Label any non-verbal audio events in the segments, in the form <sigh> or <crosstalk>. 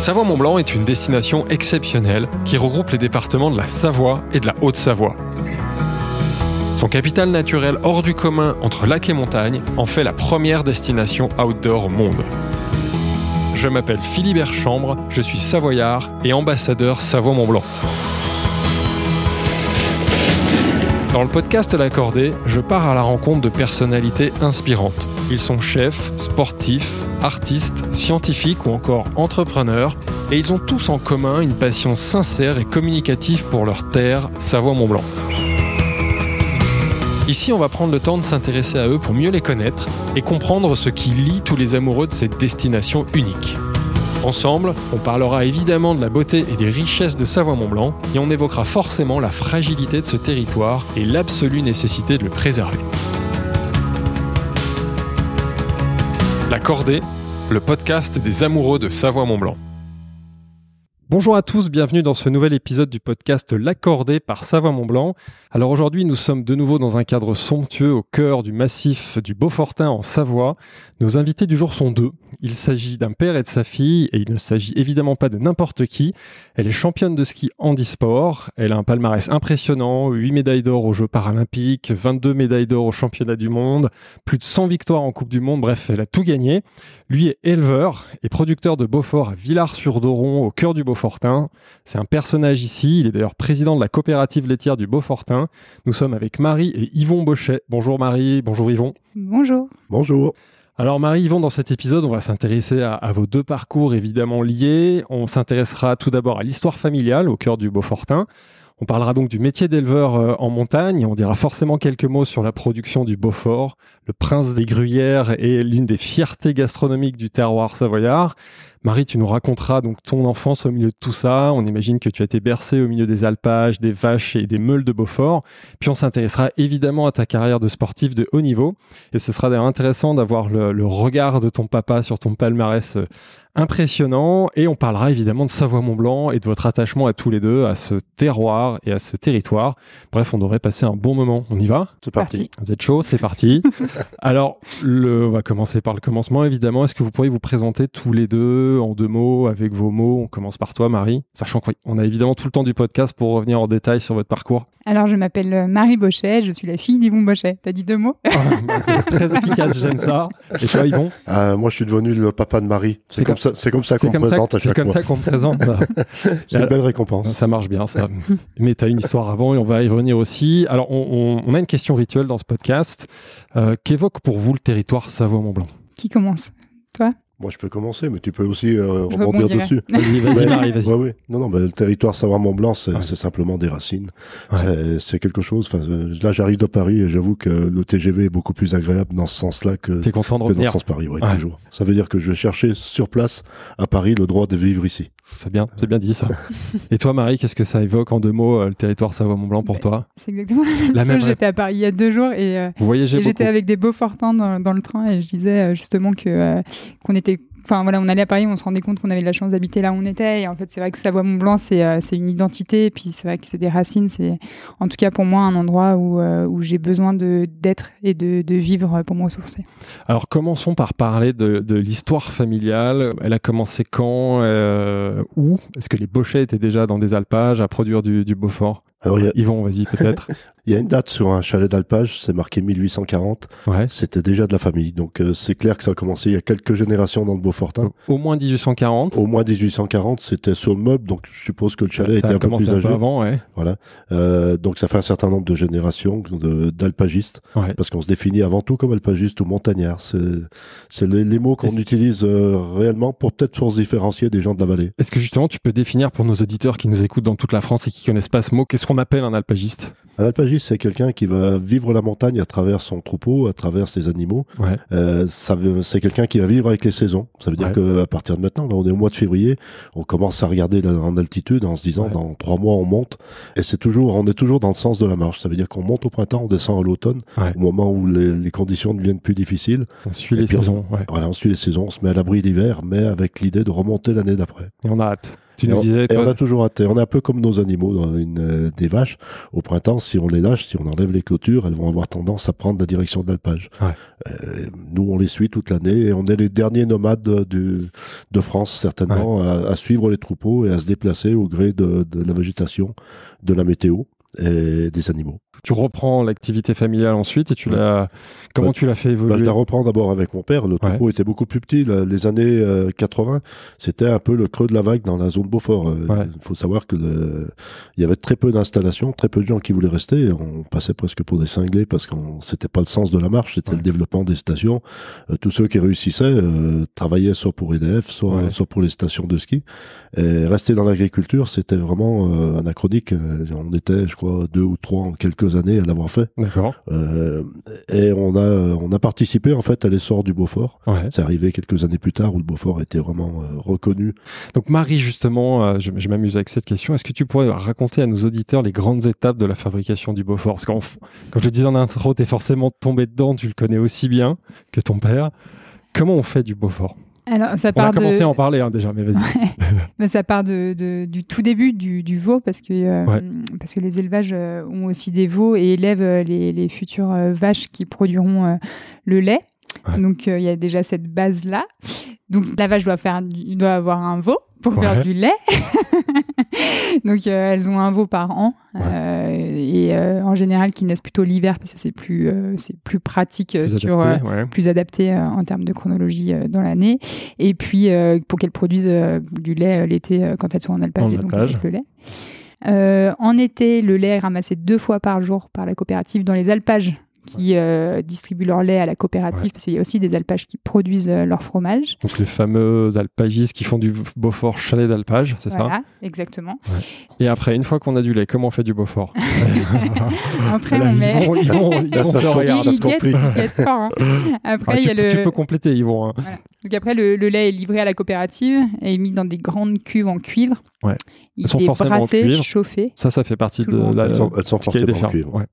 Savoie-Mont-Blanc est une destination exceptionnelle qui regroupe les départements de la Savoie et de la Haute-Savoie. Son capital naturel hors du commun entre lac et montagne en fait la première destination outdoor au monde. Je m'appelle Philibert Chambre, je suis savoyard et ambassadeur Savoie-Mont-Blanc. Dans le podcast L'Accordé, je pars à la rencontre de personnalités inspirantes. Ils sont chefs, sportifs, artistes, scientifiques ou encore entrepreneurs, et ils ont tous en commun une passion sincère et communicative pour leur terre, Savoie-Mont-Blanc. Ici, on va prendre le temps de s'intéresser à eux pour mieux les connaître et comprendre ce qui lie tous les amoureux de cette destination unique. Ensemble, on parlera évidemment de la beauté et des richesses de Savoie-Mont-Blanc et on évoquera forcément la fragilité de ce territoire et l'absolue nécessité de le préserver. La Cordée, le podcast des amoureux de Savoie-Mont-Blanc. Bonjour à tous, bienvenue dans ce nouvel épisode du podcast L'Accordé par Savoie-Mont-Blanc. Alors aujourd'hui, nous sommes de nouveau dans un cadre somptueux au cœur du massif du Beaufortin en Savoie. Nos invités du jour sont deux. Il s'agit d'un père et de sa fille et il ne s'agit évidemment pas de n'importe qui. Elle est championne de ski handisport. Elle a un palmarès impressionnant, 8 médailles d'or aux Jeux paralympiques, 22 médailles d'or aux championnats du monde, plus de 100 victoires en Coupe du Monde. Bref, elle a tout gagné. Lui est éleveur et producteur de Beaufort à Villars-sur-Doron au cœur du Beaufort Beaufortin. C'est un personnage ici. Il est d'ailleurs président de la coopérative laitière du Beaufortin. Nous sommes avec Marie et Yvon Bochet. Bonjour Marie, bonjour Yvon. Bonjour. Bonjour. Alors Marie, Yvon, dans cet épisode, on va s'intéresser à, à, vos deux parcours évidemment liés. On s'intéressera tout d'abord à l'histoire familiale au cœur du Beaufortin. On parlera donc du métier d'éleveur euh, en montagne. On dira forcément quelques mots sur la production du Beaufort. Le prince des gruyères est l'une des fiertés gastronomiques du terroir savoyard. Marie, tu nous raconteras donc ton enfance au milieu de tout ça. On imagine que tu as été bercée au milieu des alpages, des vaches et des meules de Beaufort. Puis on s'intéressera évidemment à ta carrière de sportif de haut niveau. Et ce sera d'ailleurs intéressant d'avoir le, le, regard de ton papa sur ton palmarès euh, impressionnant. Et on parlera évidemment de Savoie-Mont-Blanc et de votre attachement à tous les deux, à ce terroir et à ce territoire. Bref, on devrait passer un bon moment. On y va? C'est parti. Vous êtes chaud? C'est parti. <laughs> Alors, le, on va commencer par le commencement évidemment. Est-ce que vous pourriez vous présenter tous les deux en deux mots, avec vos mots. On commence par toi, Marie, sachant qu'on a évidemment tout le temps du podcast pour revenir en détail sur votre parcours. Alors, je m'appelle euh, Marie Bochet, je suis la fille d'Yvon Bochet. T'as dit deux mots? <laughs> Ah, bah, Très efficace, j'aime ça. Et toi, Yvon? Euh, Moi, je suis devenu le papa de Marie. C'est comme, ça, c'est comme ça qu'on me présente à chaque fois. C'est comme ça qu'on me présente. <laughs> c'est une belle récompense. Ça marche bien, ça. Mais tu as une histoire avant et on va y revenir aussi. Alors, on, on, on a une question rituelle dans ce podcast. Euh, Qu'évoque pour vous le territoire Savoie-Mont-Blanc? Qui commence? Toi? Moi, je peux commencer, mais tu peux aussi euh, rebondir dessus. <laughs> Vas-y, vas-y, Marie, vas-y. Ouais, ouais. Non, non, mais le territoire Savoie-Mont-Blanc, c'est ouais. simplement des racines. Ouais. C'est quelque chose. Enfin, euh, là, j'arrive de Paris et j'avoue que le TGV est beaucoup plus agréable dans ce sens-là que, content de que dans le sens Paris. Ouais, toujours. Ça veut dire que je vais chercher sur place à Paris le droit de vivre ici. C'est bien, c'est bien dit ça. et toi, Marie, qu'est-ce que ça évoque en deux mots euh, le territoire Savoie-Mont-Blanc pour toi C'est exactement la même chose. J'étais à Paris il y a deux jours et, euh, j'étais avec des beaux fortins dans, dans, le train et je disais justement que euh, qu'on était Enfin voilà, on allait à Paris, on se rendait compte qu'on avait de la chance d'habiter là où on était. Et en fait, c'est vrai que Savoie-Mont-Blanc, c'est euh, c'est une identité. Puis c'est vrai que c'est des racines. C'est en tout cas pour moi un endroit où, euh, où j'ai besoin d'être et de, vivre pour me ressourcer. Alors commençons par parler de, l'histoire familiale. Elle a commencé quand euh, Où? Est-ce que les Bochets étaient déjà dans des alpages à produire du, du Beaufort? Alors, a... Yvon, vas-y, peut-être. <laughs> il y a une date sur un chalet d'alpage, c'est marqué 1840. Ouais. C'était déjà de la famille. Donc, euh, c'est clair que ça a commencé il y a quelques générations dans le Beaufortin. Au moins 1840. Au moins 1840, c'était sur le meuble. Donc, je suppose que le chalet ça était un peu plus âgé. Un peu avant, ouais. Voilà. Euh, donc, ça fait un certain nombre de générations d'alpagistes. Ouais. Parce qu'on se définit avant tout comme alpagiste ou montagnard. C'est les, les, mots qu'on utilise euh, réellement pour peut-être pour se différencier des gens de la vallée. Est-ce que justement, tu peux définir pour nos auditeurs qui nous écoutent dans toute la France et qui connaissent pas ce mot, qu'est-ce qu'on appelle un alpagiste Un alpagiste, c'est quelqu'un qui va vivre la montagne à travers son troupeau, à travers ses animaux. Ouais. Euh, c'est quelqu'un qui va vivre avec les saisons. Ça veut dire ouais. qu'à partir de maintenant, là, on est au mois de février, on commence à regarder en altitude en se disant ouais. dans trois mois on monte. Et c'est toujours, on est toujours dans le sens de la marche. Ça veut dire qu'on monte au printemps, on descend à l'automne, au moment où les, les, conditions deviennent plus difficiles. On suit les saisons. On, voilà, on suit les saisons, on se met à l'abri d'hiver, mais avec l'idée de remonter l'année d'après. Et on a hâte. Tu Et nous on, disais, et toi- on a toujours. Et On est un peu comme nos animaux, dans une, euh, des vaches. Au printemps, si on les lâche, si on enlève les clôtures, elles vont avoir tendance à prendre la direction de l'alpage. Ouais. Euh, nous, on les suit toute l'année et on est les derniers nomades du, de France, certainement, à, à suivre les troupeaux et à se déplacer au gré de, de la végétation, de la météo et des animaux. Tu reprends l'activité familiale ensuite et tu l'as. Comment Bah, tu l'as fait Bah, évoluer je la reprends d'abord avec mon père. Le troupeau était beaucoup plus petit. Les années euh, 80, c'était un peu le creux de la vague dans la zone Beaufort. Euh, Il Ouais. faut savoir que le- il y avait très peu d'installations, très peu de gens qui voulaient rester. On passait presque pour des cinglés parce que c'était pas le sens de la marche, c'était le développement des stations. Euh, tous ceux qui réussissaient euh, travaillaient soit pour EDF, soit, soit pour les stations de ski. Et rester dans l'agriculture, c'était vraiment euh, anachronique. Euh, On était, je crois, deux ou trois en quelques années à l'avoir fait. D'accord. Euh, et on a, on a participé en fait à l'essor du Beaufort. Ouais. C'est arrivé quelques années plus tard où le Beaufort était vraiment euh, reconnu. Donc Marie, justement, euh, je, je m'amuse avec cette question. Est-ce que tu pourrais raconter à nos auditeurs les grandes étapes de la fabrication du Beaufort? Parce qu'en comme je le disais en intro, tu es forcément tombé dedans, tu le connais aussi bien que ton père. Comment on fait du Beaufort? Alors, ça On part a commencé de... à en parler hein, déjà, mais vas-y. <laughs> Mais ça part de, de- du tout début du, du veau parce que, euh, Ouais. parce que les élevages euh, ont aussi des veaux et élèvent euh, les, les futures euh, vaches qui produiront euh, le lait. Ouais. Donc euh, il y a déjà cette base là. Donc la vache doit faire, doit avoir un veau pour Ouais. faire du lait. <laughs> Donc euh, elles ont un veau par an Ouais. euh, et euh, en général qui naissent plutôt l'hiver parce que c'est plus c'est plus pratique Plus sur adapté, ouais. plus adapté en termes de chronologie dans l'année. Et puis, pour qu'elles produisent du lait l'été quand elles sont en alpage, En donc alpage. avec le lait. Euh, en été, le lait est ramassé deux fois par jour par la coopérative dans les alpages qui euh, distribuent leur lait à la coopérative, Ouais. parce qu'il y a aussi des alpages qui produisent euh, leur fromage. Donc les fameux alpagistes qui font du Beaufort chalet d'alpage, c'est Voilà, exactement. ça Et après, une fois qu'on a du lait, comment on fait du Beaufort? <laughs> Après, Là, on ils met... vont, ils vont, <laughs> ils vont hein. <laughs> Après, Ah, il y tu, a peux- le... tu peux compléter, ils vont. hein. Donc après, le, le lait est livré à la coopérative et est mis dans des grandes cuves en cuivre. Ouais. Il Elles sont est forcément en brassé, cuivre. chauffé. Ça, ça fait partie de la. elles, sont, elles sont fortement charges. cuivre. Ouais.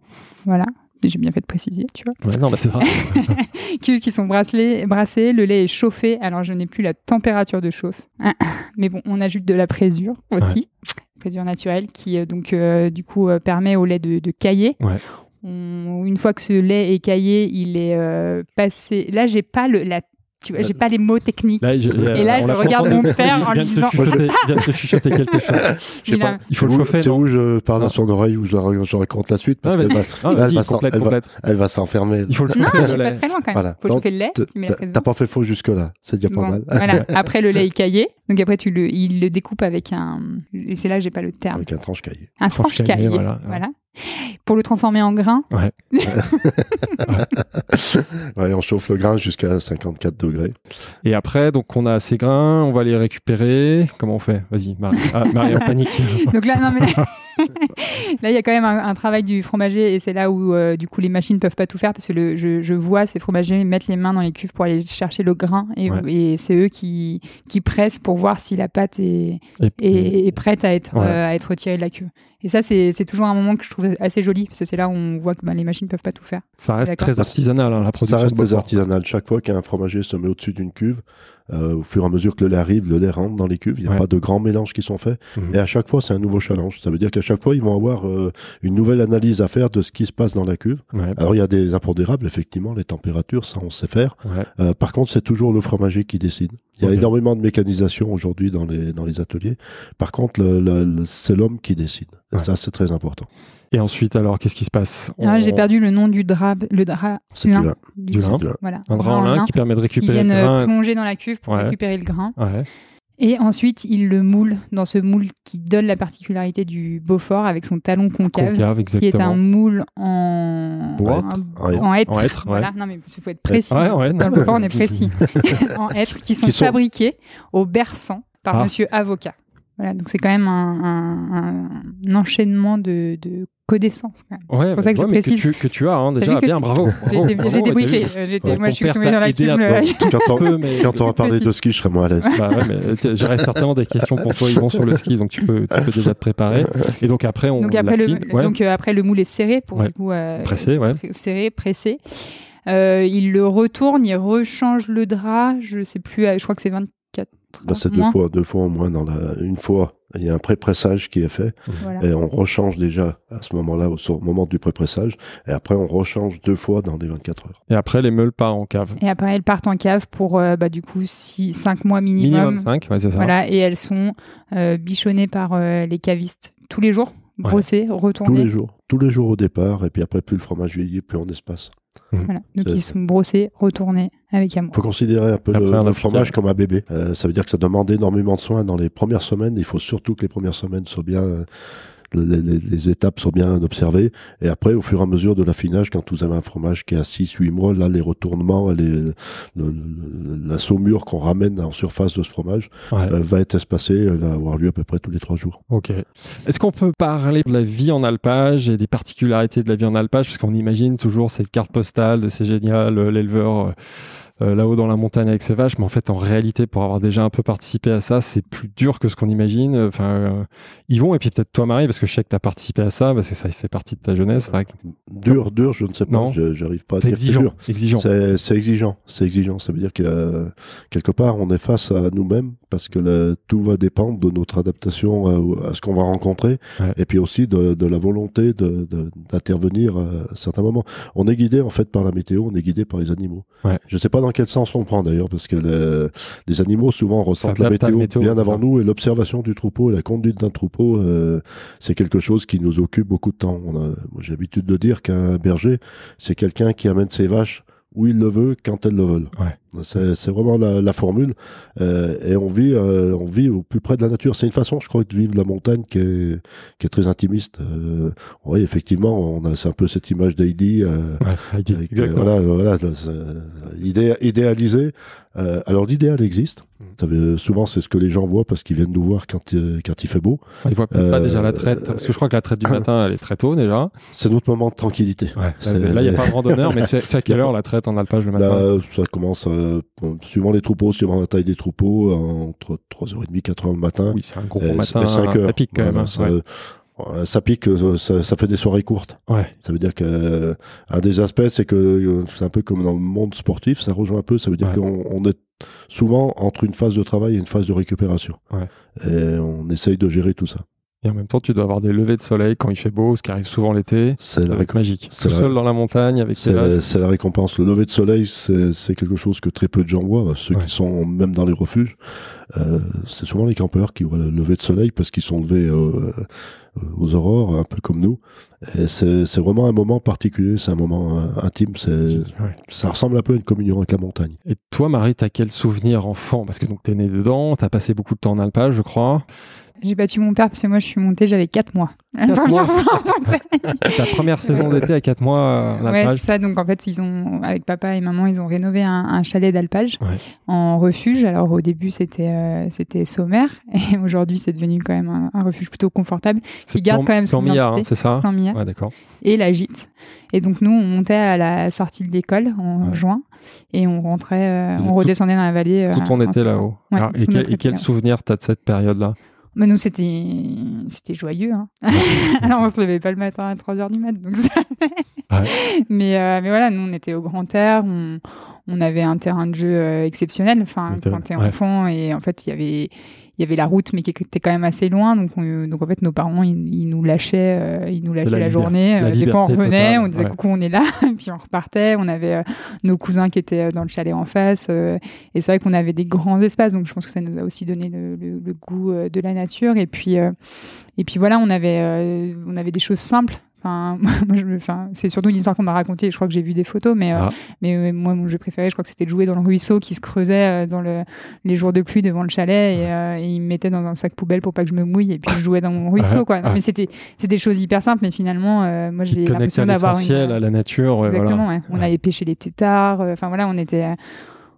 Voilà. J'ai bien fait de préciser, tu vois. Ouais, non, bah, c'est vrai. <laughs> qui sont brassées, brassées, le lait est chauffé. Alors je n'ai plus la température de chauffe, <clears throat> mais bon, on ajoute de la présure aussi, présure naturelle qui euh, donc euh, du coup euh, permet au lait de, de cailler. Ouais. On- une fois que ce lait est caillé, il est euh, passé. Là, j'ai pas le la, tu vois, j'ai pas les mots techniques. Là, je- Et là, je regarde mon père en lui disant- <laughs> vient de te chuchoter quelque chose. <laughs> Je sais pas, Il faut le chauffer, C'est non où je parle Non. à son oreille où je, la- je raconte la suite parce Ah, va, Ah, elle va s'enfermer. Il faut le Non, chauffer, je le suis pas très loin quand même. Voilà. Faut chauffer le lait. T'as pas fait faux jusque-là, c'est déjà pas mal. <laughs> voilà. Après, le lait est caillé. Donc après, tu le, il le découpe avec un. Et c'est là, j'ai pas le terme. Avec un tranche cahier. Un Tranche caillé, caillé. voilà. Pour le transformer en grain. Ouais, <laughs> on chauffe le grain jusqu'à 54 degrés. Et après, donc, on a ces grains, on va les récupérer. Comment on fait? Vas-y, Marie. Ah, Marie en panique. <laughs> Donc là, non, mais là, <laughs> là, il y a quand même un, un travail du fromager et c'est là où, euh, du coup, les machines peuvent pas tout faire parce que le, je, je vois ces fromagers mettre les mains dans les cuves pour aller chercher le grain et, Ouais. et c'est eux qui, qui pressent pour voir si la pâte est, Et- est, est prête à être, Ouais. euh, à être retirée de la cuve. Et ça, c'est c'est toujours un moment que je trouve assez joli parce que c'est là où on voit que ben, les machines peuvent pas tout faire. Ça reste très artisanal, hein, la production. Ça reste très artisanal. Chaque fois qu'un fromager se met au-dessus d'une cuve, euh, au fur et à mesure que le lait arrive, le lait rentre dans les cuves. Il n'y a Ouais. pas de grands mélanges qui sont faits. Mhm. Et à chaque fois, c'est un nouveau challenge. Ça veut dire qu'à chaque fois, ils vont avoir euh, une nouvelle analyse à faire de ce qui se passe dans la cuve. Ouais, Alors, il y a des impondérables, effectivement, les températures, ça, on sait faire. ouais. Euh, par contre, c'est toujours le fromager qui décide. Il y a énormément de mécanisation aujourd'hui dans les, dans les ateliers. Par contre, le, le- le- c'est l'homme qui décide. Et ça, c'est très important. Et ensuite, alors, qu'est-ce qui se passe j'ai perdu le nom du drap, le drap du lin. Du lin. Du lin. Voilà. Un drap en lin qui permet de récupérer le viennent euh, grain. plonger dans la cuve pour Ouais. récupérer le grain. Ouais. Et ensuite, ils le moulent dans ce moule qui donne la particularité du Beaufort avec son talon concave, Concave, qui est un moule en, Bois. en, En hêtre. en ouais. Voilà. Non, mais il faut être précis. Ouais, ouais, non, dans le Beaufort, on est précis. <laughs> en hêtre, qui sont Qui sont- fabriqués au berçant par Ah. monsieur avocat. Voilà, donc c'est quand même un, un- un enchaînement de, de connaissances. Quand même. Ouais, pour ça que ouais, je précise. que tu, que tu as, hein, déjà, bien, je- bravo. <laughs> J'ai débriefé. Ouais, moi, je suis tombée dans la te- Quand on, peu, mais- quand on va parler de ski, je serai moins à l'aise. <laughs> Bah ouais, j'aurais certainement des questions pour toi, ils vont sur le ski, donc tu peux, tu peux déjà te préparer. Et donc après, on Donc après, le, donc euh, après le moule est serré pour Ouais. du coup euh, Pressé, ouais. serré, pressé. Euh, il le retourne, il rechange le drap. Je sais plus, euh, je crois que c'est 24 Bah, c'est deux fois, deux fois au moins dans la, une fois. Il y a un pré-pressage qui est fait Voilà. et on rechange déjà à ce moment-là, au au moment du pré-pressage. Et après, on rechange deux fois dans les 24 heures. Et après, les meules partent en cave. Et après, elles partent en cave pour, euh, bah, du coup, 5 mois Minimum 5, ouais, c'est ça. Voilà, et elles sont euh, bichonnées par euh, les cavistes tous les jours, brossées, Tous retournées. les jours. Tous les jours au départ. Et puis après, plus le fromage vieillit, plus on espace. Voilà. Donc ils sont brossés, retournés avec amour. faut considérer un peu Après, le, fromage comme un bébé. Euh, ça veut dire que ça demande énormément de soins dans les premières semaines. Il faut surtout que les premières semaines soient bien, euh, les, les- les étapes soient bien observées. Et après, au fur et à mesure de l'affinage, quand vous avez un fromage qui a 6-8 mois, là, les retournements, les, le- le- la saumure qu'on ramène en surface de ce fromage Ouais. euh, va être espacée, elle va avoir lieu à peu près tous les trois jours. Ok. Est-ce qu'on peut parler de la vie en alpage et des particularités de la vie en alpage? Parce qu'on imagine toujours cette carte postale de c'est génial, euh, l'éleveur euh, là-haut dans la montagne avec ses vaches, mais en fait, en réalité, pour avoir déjà un peu participé à ça, c'est plus dur que ce qu'on imagine. Enfin, euh, Yvon, et puis peut-être toi, Marie, parce que je sais que tu as participé à ça, parce que ça fait partie de ta jeunesse. c'est vrai que Dur, dur, je ne sais pas. J'arrive pas à C'est dire exigeant. dur. exigeant. C'est exigeant, c'est exigeant. Ça veut dire que euh, quelque part, on est face à nous-mêmes parce que tout va dépendre de notre adaptation euh, à ce qu'on va rencontrer Ouais. et puis aussi de, de la volonté de- de- d'intervenir à certains moments. On est guidé en fait par la météo, on est guidé par les animaux. Ouais. Je ne sais pas dans quel sens on prend d'ailleurs parce que le- les animaux souvent ressentent la météo, bien avant ça. nous et l'observation du troupeau et la conduite d'un troupeau, euh, c'est quelque chose qui nous occupe beaucoup de temps. J'ai l'habitude de dire qu'un berger, c'est quelqu'un qui amène ses vaches où il le veut, quand elles le veulent. Ouais. C'est vraiment la, la formule. Euh, et on vit, euh, on vit au plus près de la nature. C'est une façon, je crois, de vivre la montagne qui est, qui est très intimiste. Euh, oui, effectivement, on a, c'est un peu cette image d'Heidi. Ouais, avec, voilà, voilà, c'est- idé- idéalisé. Euh, alors l'idéal existe. Veut- souvent, c'est ce que les gens voient parce qu'ils viennent nous voir quand, quand il fait beau. Il voit peut-être pas déjà la traite, parce que je crois que la traite du <coughs> matin, elle est très tôt déjà. C'est notre moment de tranquillité. Ouais. Là, il n'y a pas de randonneur, mais c'est à <laughs> quelle heure la traite en alpage le matin? Là, ça commence, euh, suivant les troupeaux, suivant la taille des troupeaux, entre 3h30 4h le matin. Oui, c'est un gros et- matin, et 5 ça pique quand même. hein. ça, Ouais. euh, ça pique, euh, ça, ça fait des soirées courtes. Ouais. Ça veut dire que euh, un des aspects, c'est que euh, c'est un peu comme dans le monde sportif, ça rejoint un peu. Ça veut dire Ouais. qu'on on est souvent entre une phase de travail et une phase de récupération. Ouais. Et on essaye de gérer tout ça. Et en même temps, tu dois avoir des levées de soleil quand il fait beau, ce qui arrive souvent l'été. C'est la, magique. Tout la- seul dans la montagne avec c'est la- récompense. Le lever de soleil, c'est quelque chose que très peu de gens voient. Ceux Ouais. qui sont même dans les refuges, euh, c'est souvent les campeurs qui voient le lever de soleil parce qu'ils sont levés euh, euh, aux aurores, un peu comme nous. C'est vraiment un moment particulier, c'est un moment euh, intime. Ouais. ça ressemble un peu à une communion avec la montagne. Et toi, Marie, t'as quel souvenir enfant? Parce que donc t'es né dedans, t'as passé beaucoup de temps en alpage, je crois. J'ai battu mon père parce que moi je suis montée, j'avais 4 mois. Quatre mois. <laughs> Ta première saison d'été à 4 mois euh, Ouais, c'est ça. Donc en fait, ils ont, avec papa et maman, ils ont rénové un, un chalet d'alpage Ouais. en refuge. Alors au début, c'était euh, c'était sommaire et <laughs> aujourd'hui, c'est devenu quand même un, un refuge plutôt confortable. C'est qui garde plan- quand même son identité. hein, c'est ça Plan Millard. Ouais, d'accord. et la gîte. Et donc nous, on montait à la sortie de l'école en Ouais. juin et on rentrait, euh, on tout- redescendait dans la vallée. euh, Tout été septembre. là-haut. Ouais, Alors, et, quel, et quel souvenir t'as de cette période-là? Mais nous, c'était c'était joyeux. Hein. <laughs> Alors on se levait pas le matin à 3 heures du mat, donc ça. Ouais. mais euh, mais voilà, nous on était au grand air, on on avait un terrain de jeu euh, exceptionnel. Enfin, t'es- quand t'es ouais. enfant et en fait il y avait il y avait la route, mais qui était quand même assez loin. Donc, on- donc en fait, nos parents, ils, ils nous lâchaient, euh, ils nous lâchaient la la, journée. la Euh, des fois, on revenait, totale, on disait ouais. coucou, on est là, <laughs> puis on repartait. On avait euh, nos cousins qui étaient euh, dans le chalet en face. euh, et c'est vrai qu'on avait des grands espaces. Donc, je pense que ça nous a aussi donné le, le- le goût euh, de la nature. Et puis, euh, et puis voilà, on avait, euh, on avait des choses simples. Enfin, <laughs> enfin, c'est surtout une histoire qu'on m'a racontée. Je crois que j'ai vu des photos, mais, euh, Ah. mais moi, mon jeu préféré, je crois que c'était de jouer dans le ruisseau qui se creusait euh, dans le, les jours de pluie devant le chalet et, euh, et il me mettait dans un sac poubelle pour pas que je me mouille et puis je jouais dans mon ruisseau. Quoi. Non. Mais c'était, des choses hyper simples, mais finalement, moi, j'ai l'impression d'avoir à la nature. Exactement, voilà. ouais. On allait pêcher les têtards. euh, Enfin voilà, on était.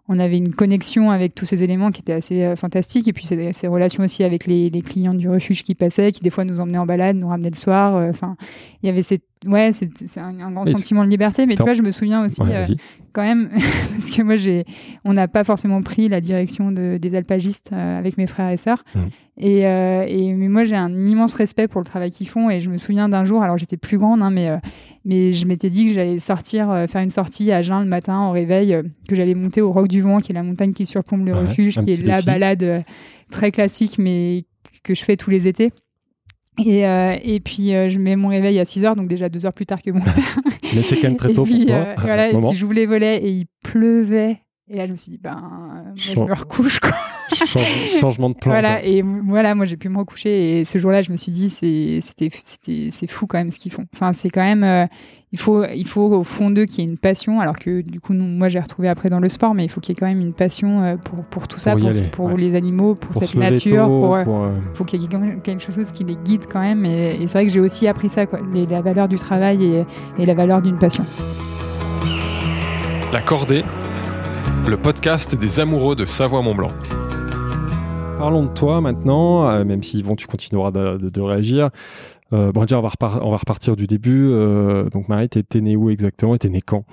On avait une connexion avec tous ces éléments qui étaient assez euh, fantastiques. Et puis ces, relations aussi avec les, les clients du refuge qui passaient, qui des fois nous emmenaient en balade, nous ramenaient le soir. euh, Enfin, il y avait cette ouais, c'est un, un grand sentiment de liberté. Mais tu vois, je me souviens aussi Ouais, euh, quand même, <laughs> parce que moi, j'ai, on n'a pas forcément pris la direction de, des alpagistes euh, avec mes frères et sœurs. Et, euh, et mais moi, j'ai un immense respect pour le travail qu'ils font. Et je me souviens d'un jour, alors j'étais plus grande, hein, mais euh, mais je m'étais dit que j'allais sortir, euh, faire une sortie à Jeun le matin au réveil, que j'allais monter au Roc du Vent, qui est la montagne qui surplombe le Ouais, refuge, qui est la défi. balade très classique, mais que je fais tous les étés. Et, euh, et puis euh, je mets mon réveil à 6 heures, donc déjà deux heures plus tard que mon <laughs> Mais c'est quand même très et tôt puis, pour toi. euh, voilà, et puis j'ouvre les volets et il pleuvait. Et là, je me suis dit, ben, moi, je me recouche, quoi. <laughs> Change- changement de plan. Voilà, quoi. et voilà, moi, j'ai pu me recoucher. Et ce jour-là, je me suis dit, c'est, c'était, c'était, c'est fou quand même ce qu'ils font. Enfin, c'est quand même, euh, il faut, il faut au fond d'eux qu'il y ait une passion. Alors que, du coup, nous, moi, j'ai retrouvé après dans le sport, mais il faut qu'il y ait quand même une passion euh, pour, pour tout ça, Pour y pour, aller, pour ouais. les animaux, pour, Pour cette nature, pour, euh, pour, euh, faut qu'il y ait quelque- quelque chose qui les guide quand même. Et, et c'est vrai que j'ai aussi appris ça, quoi, les- la valeur du travail et, et la valeur d'une passion. La Cordée, le podcast des amoureux de Savoie-Mont-Blanc. Parlons de toi maintenant, euh, même si Yvon, tu continueras de, de- de réagir. Euh, bon, déjà, on va, repar- on va repartir du début. Euh, donc, Marie, t'es née où exactement et t'es née quand?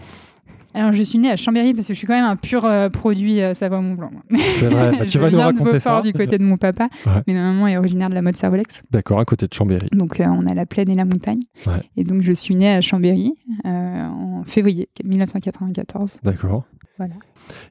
Alors, je suis née à Chambéry parce que je suis quand même un pur euh, produit euh, Savoie-Mont-Blanc. C'est vrai, bah, <laughs> tu je vas nous viens de raconter ça. Beaufort du côté de mon papa, Ouais. mais ma maman est originaire de la mode Servolex. D'accord, à côté de Chambéry. Donc, euh, on a la plaine et la montagne. Ouais. Et donc, je suis née à Chambéry euh, en février 1994. D'accord. Voilà.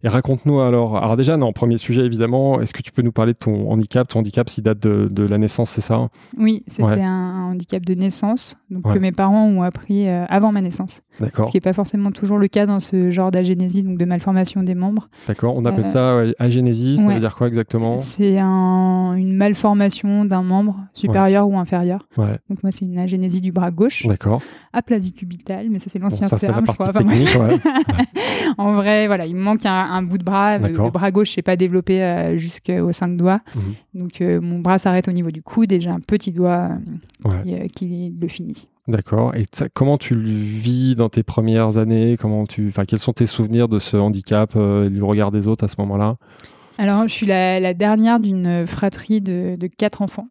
Et raconte-nous alors. Alors, déjà, non, premier sujet évidemment. Est-ce que tu peux nous parler de ton handicap? Ton handicap, s'il date de, de la naissance, c'est ça? Oui, c'était Ouais. un handicap de naissance, donc Ouais. que mes parents ont appris euh, avant ma naissance. D'accord. Ce qui n'est pas forcément toujours le cas dans ce genre d'agénésie, donc de malformation des membres. D'accord. On appelle Euh, ça ouais, agénésie. Ça veut dire quoi exactement? C'est un- une malformation d'un membre supérieur ou inférieur. Ouais. Donc moi, c'est une agénésie du bras gauche, D'accord. aplasie cubitale, mais ça c'est Bon, l'ancien la terme, je crois. Enfin, <laughs> en vrai, voilà, il un, un bout de bras. Le, D'accord. le bras gauche n'est pas développé euh, jusqu'aux cinq doigts. Mhm. Donc euh, mon bras s'arrête au niveau du coude et j'ai un petit doigt euh, Ouais. qui, euh, qui le finit. D'accord. Et comment tu le vis dans tes premières années? Comment tu, enfin, quels sont tes souvenirs de ce handicap, euh, et du regard des autres à ce moment-là? Alors, je suis la, la dernière d'une fratrie de, de quatre enfants.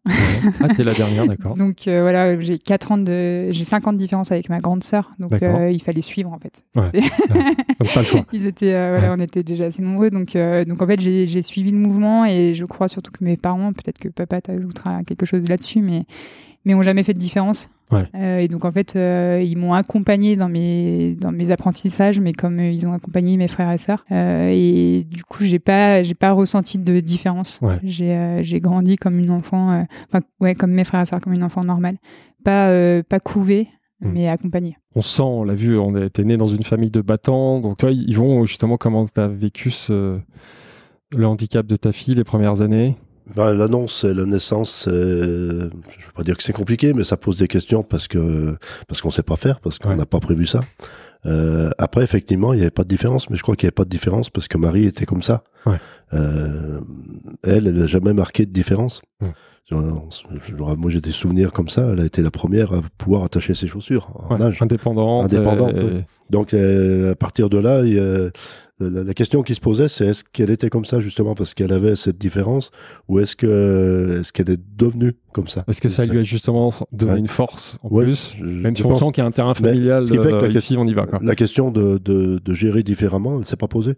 Ah, t'es la dernière, d'accord. <laughs> Donc euh, voilà, j'ai quatre ans de, j'ai cinq ans de différence avec ma grande sœur. Donc euh, il fallait suivre en fait. Ouais. C'était- Donc, pas le choix. <laughs> Ils étaient, euh, voilà, on était déjà assez nombreux. Donc, donc en fait, j'ai j'ai suivi le mouvement et je crois surtout que mes parents, peut-être que papa t'ajoutera quelque chose là-dessus, mais mais ont jamais fait de différence. Ouais. Euh, et donc en fait, euh, ils m'ont accompagné dans mes dans mes apprentissages, mais comme euh, ils ont accompagné mes frères et sœurs. Et du coup, j'ai pas j'ai pas ressenti de différence. Ouais. J'ai j'ai grandi comme une enfant, enfin ouais, comme mes frères et sœurs, comme une enfant normale, pas pas couvée, Mm. mais accompagnée. On sent, on l'a vu, on était né dans une famille de battants. Donc toi, Yvon, justement, comment tu as vécu ce, le handicap de ta fille les premières années? Ben, L'annonce et la naissance, c'est- je ne veux pas dire que c'est compliqué, mais ça pose des questions parce que parce qu'on sait pas faire, parce qu'on Ouais. n'a pas prévu ça. Euh, après, effectivement, il n'y avait pas de différence, mais je crois qu'il n'y avait pas de différence parce que Marie était comme ça. Ouais. Euh, elle, elle n'a jamais marqué de différence. Ouais. Moi, j'ai des souvenirs comme ça. Elle a été la première à pouvoir attacher ses chaussures en Ouais, âge. Indépendante. Indépendante, oui. Donc, euh, à partir de là, il a- la, la question qui se posait, c'est est-ce qu'elle était comme ça justement parce qu'elle avait cette différence, ou est-ce que est-ce qu'elle est devenue comme ça? Est-ce que ça lui a justement donné Ouais. une force en plus? je- Même je si on sent qu'il y a un terrain familial, euh, ici on y va. Quoi. La question de, de, de gérer différemment, elle s'est pas posée.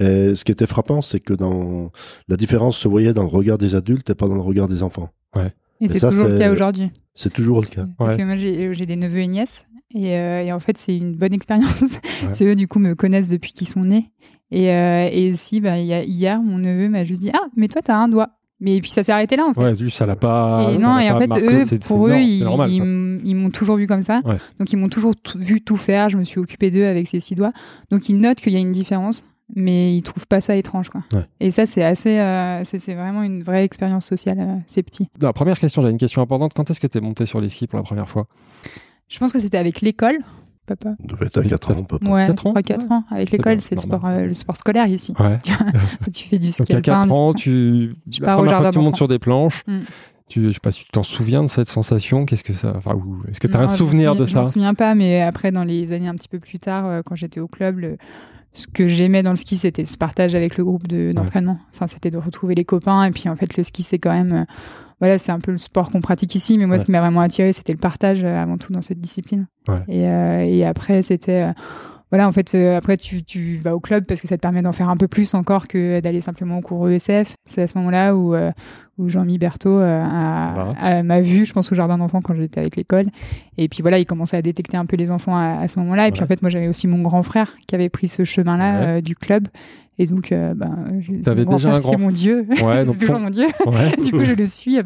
Et ce qui était frappant, c'est que dans la différence se voyait dans le regard des adultes et pas dans le regard des enfants. Et Et c'est toujours le cas aujourd'hui. C'est toujours le cas. Parce Ouais. que moi, j'ai j'ai des neveux et nièces. Et, euh, et en fait, c'est une bonne expérience. <laughs> Ouais. Eux, du coup, me connaissent depuis qu'ils sont nés. Et, euh, et si, bah, il y a- hier, mon neveu m'a juste dit Ah, mais toi, t'as un doigt. Mais puis ça s'est arrêté là, en fait. Ouais, lui, ça l'a pas. et non, et en fait, marqué, eux, pour eux, non, ils, m'ont toujours vu comme ça. Ouais. Donc, ils m'ont toujours vu tout faire. Je me suis occupée d'eux avec ces six doigts. Donc, ils notent qu'il y a une différence, mais ils trouvent pas ça étrange. Quoi. Ouais. Et ça, c'est assez. euh, c'est vraiment une vraie expérience sociale, euh, ces petits. La première question, j'ai une question importante. Quand est-ce que tu es monté sur les skis pour la première fois? Je pense que c'était avec l'école, papa. Devait être à Oui, 4 ça- ans, près. Ouais, Quatre ans 3-4 ans. Avec l'école, c'est le normal. sport, euh, le sport scolaire ici. Ouais. <laughs> tu fais du ski Donc à 4 alpin, du- ans, tu. Je la pars au fois que tu montes sur des planches, Mm. tu, je sais pas si tu t'en souviens de cette sensation. Qu'est-ce que ça. Enfin, ou- est-ce que tu as Non, un je souvenir souviens- de Je m'en ça souviens pas, mais après, dans les années un petit peu plus tard, euh, quand j'étais au club, le- ce que j'aimais dans le ski, c'était ce partage avec le groupe de- d'entraînement. Enfin, c'était de retrouver les copains. Et puis, en fait, le ski, c'est quand même, euh, voilà, c'est un peu le sport qu'on pratique ici. Mais moi, Ouais. ce qui m'a vraiment attiré, c'était le partage euh, avant tout dans cette discipline. Ouais. Et, euh, et après, c'était, voilà, en fait, euh, après, tu, tu vas au club parce que ça te permet d'en faire un peu plus encore que d'aller simplement au cours ESF. C'est à ce moment-là où, euh, où Jean-Mi Berthaud euh, Voilà. m'a vu, je pense, au jardin d'enfants quand j'étais avec l'école. Et puis voilà, il commençait à détecter un peu les enfants à, à ce moment-là. Et puis en fait, moi, j'avais aussi mon grand frère qui avait pris ce chemin-là Ouais. du club. Et donc, euh, ben, T'avais mon grand déjà frère, un c'était grand- mon dieu. Ouais, c'est toujours ton, mon dieu. ouais. du coup, je le suis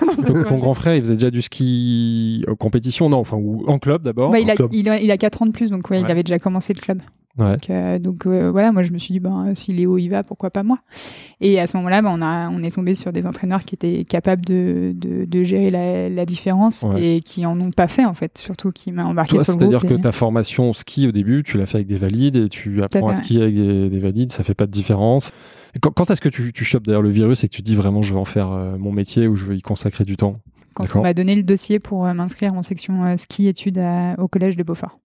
<laughs> dans ce Donc, ton grand frère, il faisait déjà du ski en compétition, non Enfin, ou en club d'abord. Bah, il, a, club. il, a, il a 4 ans de plus, donc ouais, Ouais. il avait déjà commencé le club. Ouais. Donc, euh, donc, euh, voilà, moi je me suis dit, ben, si Léo y va, pourquoi pas moi? Et à ce moment-là, ben, on, a, on est tombé sur des entraîneurs qui étaient capables de, de, de gérer la, la différence Ouais. et qui en ont pas fait en fait, surtout qui m'a embarqué Toi, sur le c'est-à-dire que ta formation ski au début, tu l'as fait avec des valides et tu apprends à skier avec des, des valides, ça fait pas de différence. Et quand quand est-ce que tu, tu chopes d'ailleurs le virus et que tu dis vraiment je veux en faire euh, mon métier ou je veux y consacrer du temps? Quand on m'a donné le dossier pour m'inscrire en section ski études à- au collège de Beaufort.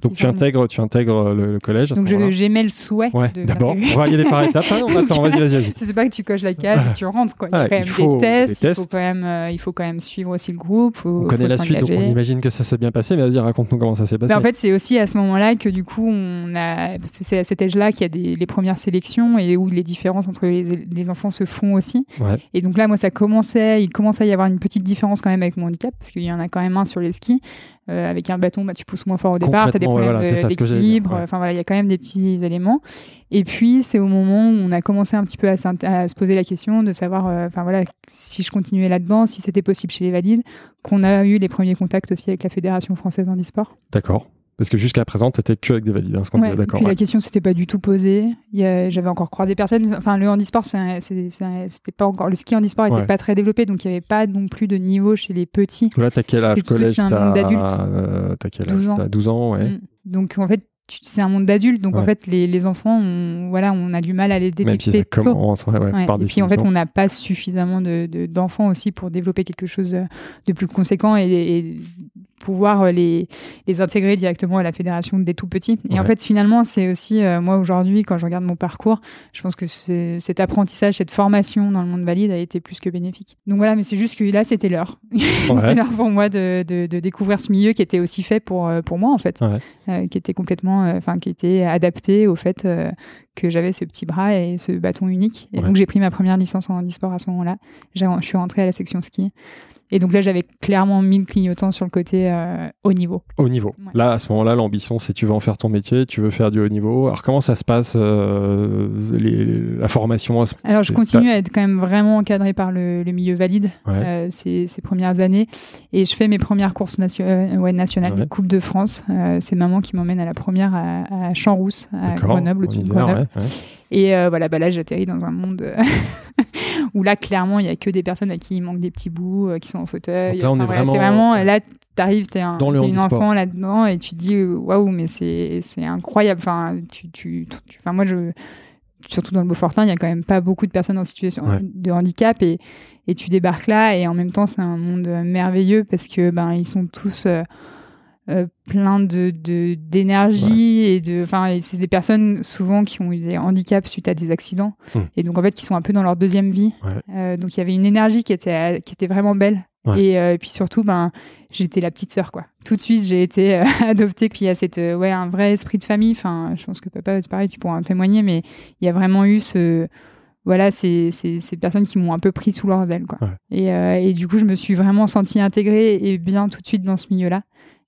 Donc tu intègres, tu intègres euh, le, le collège. Donc j'aimais le souhait. Ouais, d'abord, on va y aller par étapes. hein. <laughs> Attends, vas-y, vas-y, vas-y. Ce n'est pas que tu coches la case et tu rentres. Quoi. Il y a Ah, quand même faut des tests, des Il, faut tests. quand même, euh, il faut quand même suivre aussi le groupe. Faut, On connaît la suite, donc on imagine que ça s'est bien passé. Mais vas-y, raconte-nous comment ça s'est passé. Mais en fait, c'est aussi à ce moment-là que du coup, on a, parce que c'est à cet âge-là qu'il y a des, les premières sélections et où les différences entre les, les enfants se font aussi. Ouais. Et donc là, moi, ça commençait, il commençait à y avoir une petite différence quand même avec mon handicap, parce qu'il y en a quand même un sur les skis. Euh, avec un bâton, bah, tu pousses moins fort au départ, tu as des ouais, problèmes voilà, de- d'équilibre. ouais. Enfin voilà, il y a quand même des petits éléments. Et puis, c'est au moment où on a commencé un petit peu à, se poser la question de savoir, euh, enfin voilà, si je continuais là-dedans, si c'était possible chez les valides, qu'on a eu les premiers contacts aussi avec la Fédération française handisport. D'accord. Parce que jusqu'à présent, t'étais que avec des valides. Hein, Ouais, d'accord. Puis ouais. la question s'était pas du tout posée. J'avais encore croisé personne. Enfin, le handisport, c'était pas encore. Le ski handisport était Ouais. pas très développé, donc il y avait pas non plus de niveau chez les petits. Là, t'as quel âge collège T'as monde d'adultes. euh, quel âge 12 ans. T'as 12 ans, ouais. Mm. Donc en fait, c'est un monde d'adultes. Donc en fait, les, les enfants, on, voilà, on a du mal à les Même si détecter ça tôt. commence, ouais, ouais, Ouais. par Et puis en fait, on n'a pas suffisamment de- de- d'enfants aussi pour développer quelque chose de plus conséquent et, et pouvoir les, les intégrer directement à la fédération dès tout petits. Et en fait, finalement, c'est aussi, euh, moi aujourd'hui, quand je regarde mon parcours, je pense que cet apprentissage, cette formation dans le monde valide a été plus que bénéfique. Donc voilà, mais c'est juste que là, c'était l'heure. <laughs> c'était l'heure pour moi de, de- de découvrir ce milieu qui était aussi fait pour, euh, pour moi, en fait, Ouais. Euh, qui était complètement, euh, enfin, qui était adapté au fait euh, que j'avais ce petit bras et ce bâton unique. Et Ouais. donc, j'ai pris ma première licence en handisport à ce moment-là. Je suis rentrée à la section ski. Et donc là, j'avais clairement mis le clignotant sur le côté euh, haut niveau. Haut niveau. Ouais. Là, à ce moment-là, l'ambition, c'est tu veux en faire ton métier, tu veux faire du haut niveau. Alors, comment ça se passe, euh, les- la formation à ce- Alors, je continue à être quand même vraiment encadrée par le, le milieu valide Ouais. euh, ces, ces premières années. Et je fais mes premières courses nation- ouais, nationales, les Coupes de France. C'est maman qui m'emmène à la première à, à Champs-Rousse, à Grenoble, en au-dessus de Grenoble. Ouais, ouais. Et euh, voilà, bah là, j'atterris dans un monde euh, <laughs> où là, clairement, il y a que des personnes à qui il manque des petits bouts, euh, qui sont en fauteuil. Donc là, on est voilà, vraiment- C'est vraiment, là, t'arrives, t'es un, une enfant là-dedans et tu te dis, waouh, mais c'est c'est incroyable. Enfin, tu, tu, tu- enfin, moi, je, surtout dans le Beaufortin, il y a quand même pas beaucoup de personnes en situation Ouais. de handicap et, et tu débarques là et en même temps, c'est un monde merveilleux parce que ben, ils sont tous. euh, euh, plein de d'énergie et de enfin c'est des personnes souvent qui ont eu des handicaps suite à des accidents. Hmm. et donc en fait qui sont un peu dans leur deuxième vie. Ouais. Euh, donc il y avait une énergie qui était qui était vraiment belle. Ouais. et, euh, et puis surtout ben j'étais la petite sœur quoi. Tout de suite j'ai été <laughs> adoptée. Puis il y a cette ouais un vrai esprit de famille. Enfin je pense que papa c'est pareil tu pourras en témoigner. Mais il y a vraiment eu ce voilà ces, ces, ces personnes qui m'ont un peu pris sous leurs ailes quoi. Ouais. et, euh, et du coup je me suis vraiment sentie intégrée et bien tout de suite dans ce milieu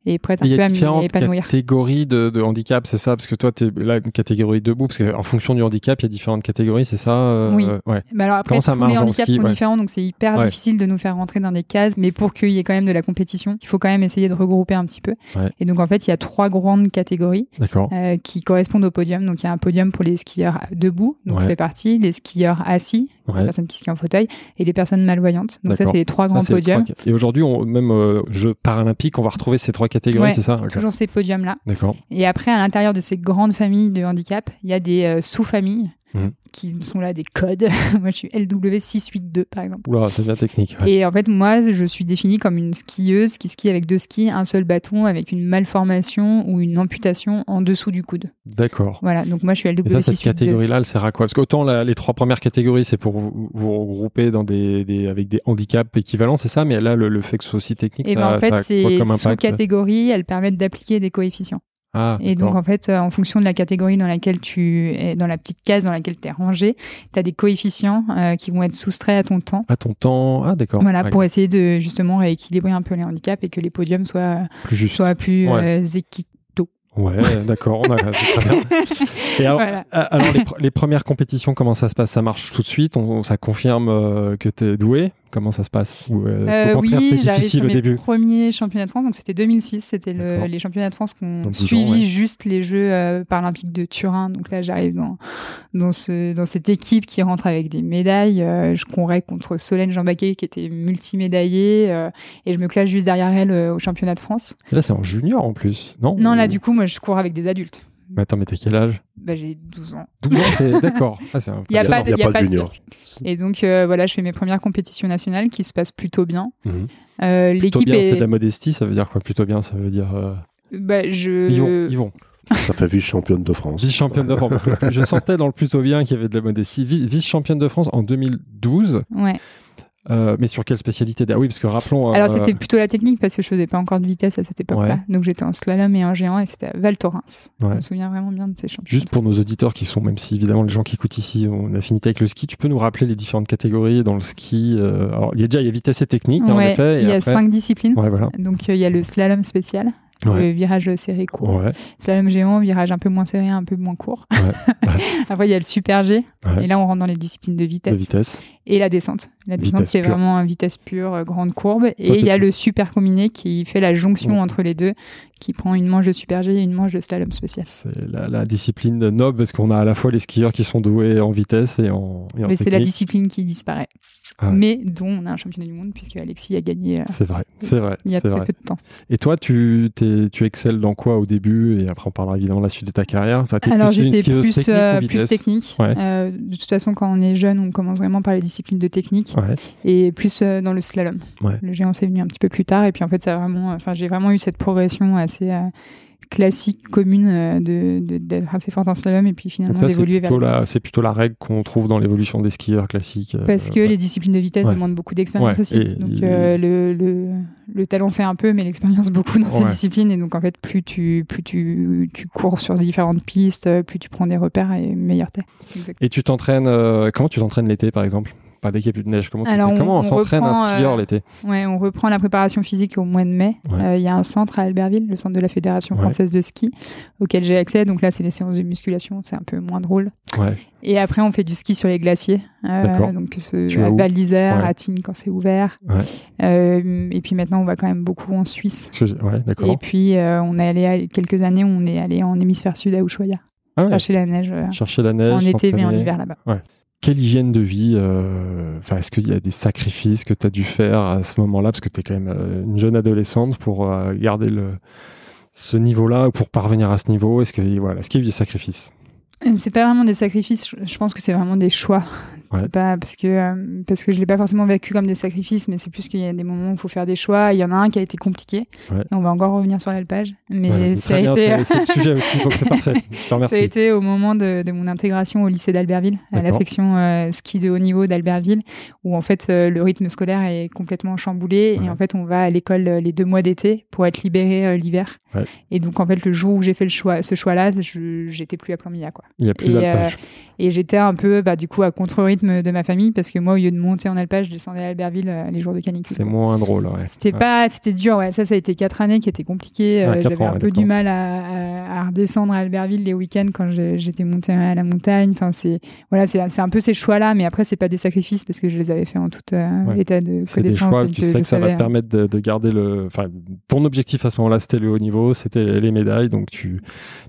et prête un Il y peu à différentes épanouir catégories de, de handicap, c'est ça? Parce que toi, tu es là, une catégorie debout, parce qu'en fonction du handicap, il y a différentes catégories, c'est ça euh, Oui. Ouais. Bah alors après, Comment ça tous les handicaps ski, sont ouais. différents, donc c'est hyper Ouais. difficile de nous faire rentrer dans des cases. Mais pour qu'il y ait quand même de la compétition, il faut quand même essayer de regrouper un petit peu. Et donc en fait, il y a trois grandes catégories euh, qui correspondent au podium. Donc il y a un podium pour les skieurs debout, donc je fais partie, les skieurs assis, les personnes qui skient en fauteuil, et les personnes malvoyantes. Donc ça, c'est les trois Ça, grands podiums. trois- Et aujourd'hui, même euh, Jeux paralympiques, on va retrouver ces trois catégories, Ouais, c'est ça c'est Ok. toujours ces podiums-là. D'accord. Et après, à l'intérieur de ces grandes familles de handicap, il y a des euh, sous-familles Mhm. qui sont là des codes. <laughs> moi, je suis LW682 par exemple. Oula, c'est bien technique. ouais. Et en fait, moi, je suis définie comme une skieuse qui skie avec deux skis, un seul bâton, avec une malformation ou une amputation en dessous du coude. D'accord. Voilà, donc moi, je suis Et ça, cette LW682. catégorie-là, elle sert à quoi? Parce qu'autant la- les trois premières catégories, c'est pour vous, vous regrouper dans des, des- avec des handicaps équivalents, c'est ça? Mais là, le, le fait que ce soit aussi technique, Et ça, ben, en ça a fait, quoi ces comme impact? sous-catégories, elles permettent d'appliquer des coefficients. Ah, Et donc, en fait, euh, en fonction de la catégorie dans laquelle tu es, dans la petite case dans laquelle tu es rangé, tu as des coefficients euh, qui vont être soustraits à ton temps. à ton temps. Ah, d'accord. Voilà, Ouais, pour essayer de justement rééquilibrer un peu les handicaps et que les podiums soient, plus juste. soient plus Ouais. euh, équitables. Ouais, d'accord. <laughs> Et alors, Voilà. alors, les, pr- les premières compétitions, comment ça se passe? Ça marche tout de suite? On, Ça confirme que tu es doué? Comment ça se passe Ou, euh, Euh, au oui, j'arrive sur mes début premiers championnats de France, donc c'était 2006, c'était le- les championnats de France qui ont Dans 12 ans, suivi ouais. juste les Jeux euh, paralympiques de Turin. Donc là, j'arrive dans dans ce dans cette équipe qui rentre avec des médailles. Je courais contre Solène Jean-Baquet qui était multimédaillée et je me classe juste derrière elle au championnat de France. Et Là, c'est en junior en plus, non? Non, là du coup, moi, je cours avec des adultes. Mais attends, mais t'as quel âge? Bah, j'ai 12 ans. 12 ans, c'est- <laughs> d'accord. Ah, Il y a différent. pas de- Il n'y y a pas de de junior. Et donc euh, voilà, je fais mes premières compétitions nationales qui se passent plutôt bien. Euh, Plutôt L'équipe bien, c'est est, de la modestie, ça veut dire quoi? Plutôt bien, ça veut dire. euh, bah, je Ils vont, ils vont. Ça fait vice-championne de France. Vice-championne de France. <laughs> Je sentais dans le plutôt bien qu'il y avait de la modestie. Vi- Vice-championne de France en 2012. ouais. Euh, mais sur quelle spécialité? Ah oui, parce que rappelons. Alors euh, c'était plutôt la technique parce que je faisais pas encore de vitesse à cette époque-là. Ouais. Donc j'étais en slalom et en géant et c'était à Val Thorens. Je Ouais. me souviens vraiment bien de ces championnats. Juste pour nos auditeurs qui sont, même si évidemment les gens qui écoutent ici ont une affinité avec le ski, tu peux nous rappeler les différentes catégories dans le ski euh, Alors, il y a déjà il y a vitesse et technique, hein, en effet. et il y a après- cinq disciplines. Ouais, voilà. Donc il y a le slalom spécial, le virage serré court, Ouais, slalom géant, virage un peu moins serré, un peu moins court. <laughs> Après il y a le super G et là on rentre dans les disciplines de vitesse, De vitesse. et la descente. La descente c'est vraiment une vitesse pure, euh, grande courbe. Et Toi, il y a le super combiné qui fait la jonction entre les deux, qui prend une manche de super G et une manche de slalom spécial. C'est la, la discipline noble parce qu'on a à la fois les skieurs qui sont doués en vitesse et en, et en Mais c'est la discipline qui disparaît. Ah ouais. Mais dont on a un championnat du monde puisque Alexis a gagné euh, C'est vrai, c'est vrai. il y a très vrai. peu de temps. Et toi, tu, tu excelles dans quoi au début? Et après, on parlera évidemment de la suite de ta carrière. Ça, Alors j'étais plus, technique euh, plus technique. Ouais. Euh, de toute façon, quand on est jeune, on commence vraiment par les disciplines de technique Ouais. et plus dans le slalom. Le géant, c'est venu un petit peu plus tard. Et puis en fait, ça a vraiment, enfin, j'ai vraiment eu cette progression assez classique, commune, euh, de, d'être assez forte en slalom et puis finalement d'évoluer vers la, c'est plutôt la règle qu'on trouve dans l'évolution des skieurs classiques. euh, Parce que ouais. les disciplines de vitesse Ouais. demandent beaucoup d'expérience Ouais, aussi. et Donc il- euh, le, le, le talent fait un peu, mais l'expérience <laughs> beaucoup dans ces disciplines. Et donc en fait, plus tu, plus tu, tu cours sur différentes pistes, plus tu prends des repères et meilleur t'es. Et tu t'entraînes, euh, comment tu t'entraînes l'été par exemple? Pas dès qu'il n'y a plus de neige. Comment, Alors, on- comment on, on s'entraîne un skieur euh, l'été Ouais, on reprend la préparation physique au mois de mai. Ouais. Euh, Il y a un centre à Albertville, le centre de la Fédération Ouais. française de ski, auquel j'ai accès. Donc là, c'est les séances de musculation, c'est un peu moins drôle. Ouais. Et après, on fait du ski sur les glaciers. Euh, donc ce, à Val d'Isère, Ouais. à Tignes quand c'est ouvert. Ouais. Euh, et puis maintenant, on va quand même beaucoup en Suisse. Ouais, Et puis, on est allé à quelques années, on est allé en hémisphère sud à Ushuaia, Ah ouais, chercher la neige Chercher la neige. en été, mais en hiver là-bas. Quelle hygiène de vie euh, Enfin, est-ce qu'il y a des sacrifices que tu as dû faire à ce moment-là? Parce que tu es quand même euh, une jeune adolescente pour euh, garder le, ce niveau-là, ou pour parvenir à ce niveau. Est-ce que voilà, est-ce qu'il y a eu des sacrifices? C'est pas vraiment des sacrifices, je- pense que c'est vraiment des choix. <laughs> Ouais. C'est pas parce que euh, parce que je l'ai pas forcément vécu comme des sacrifices, mais c'est plus qu'il y a des moments où il faut faire des choix. Il y en a un qui a été compliqué. Ouais. Et on va encore revenir sur l'alpage, mais Ouais, ça a bien, été c'est- sujet c'est parfait. Je <laughs> ça a été au moment de, de mon intégration au lycée d'Albertville, à la section euh, ski de haut niveau d'Albertville, où en fait euh, le rythme scolaire est complètement chamboulé et en fait on va à l'école les deux mois d'été pour être libéré l'hiver. Et donc en fait le jour où j'ai fait le choix, ce choix-là, j'étais plus à plan Milla, quoi. Il n'y a plus Et, d'alpage. Et j'étais un peu, bah, du coup, à contre-rythme de ma famille parce que moi, au lieu de monter en alpage, je descendais à Albertville euh, les jours de canicule. C'est moins drôle. Ouais. C'était Ouais. pas, c'était dur, ouais. Ça, ça a été quatre années qui étaient compliquées. Euh, quatre J'avais un peu du mal à, à- à redescendre à Albertville les week-ends quand j'étais montée à la montagne. Enfin, c'est, voilà, c'est c'est un peu ces choix-là, mais après, c'est pas des sacrifices parce que je les avais fait en tout euh, état de C'est des connaissance. choix, tu que sais que ça va te permettre de, de garder le. Enfin, ton objectif à ce moment-là, c'était le haut niveau, c'était les médailles, donc tu,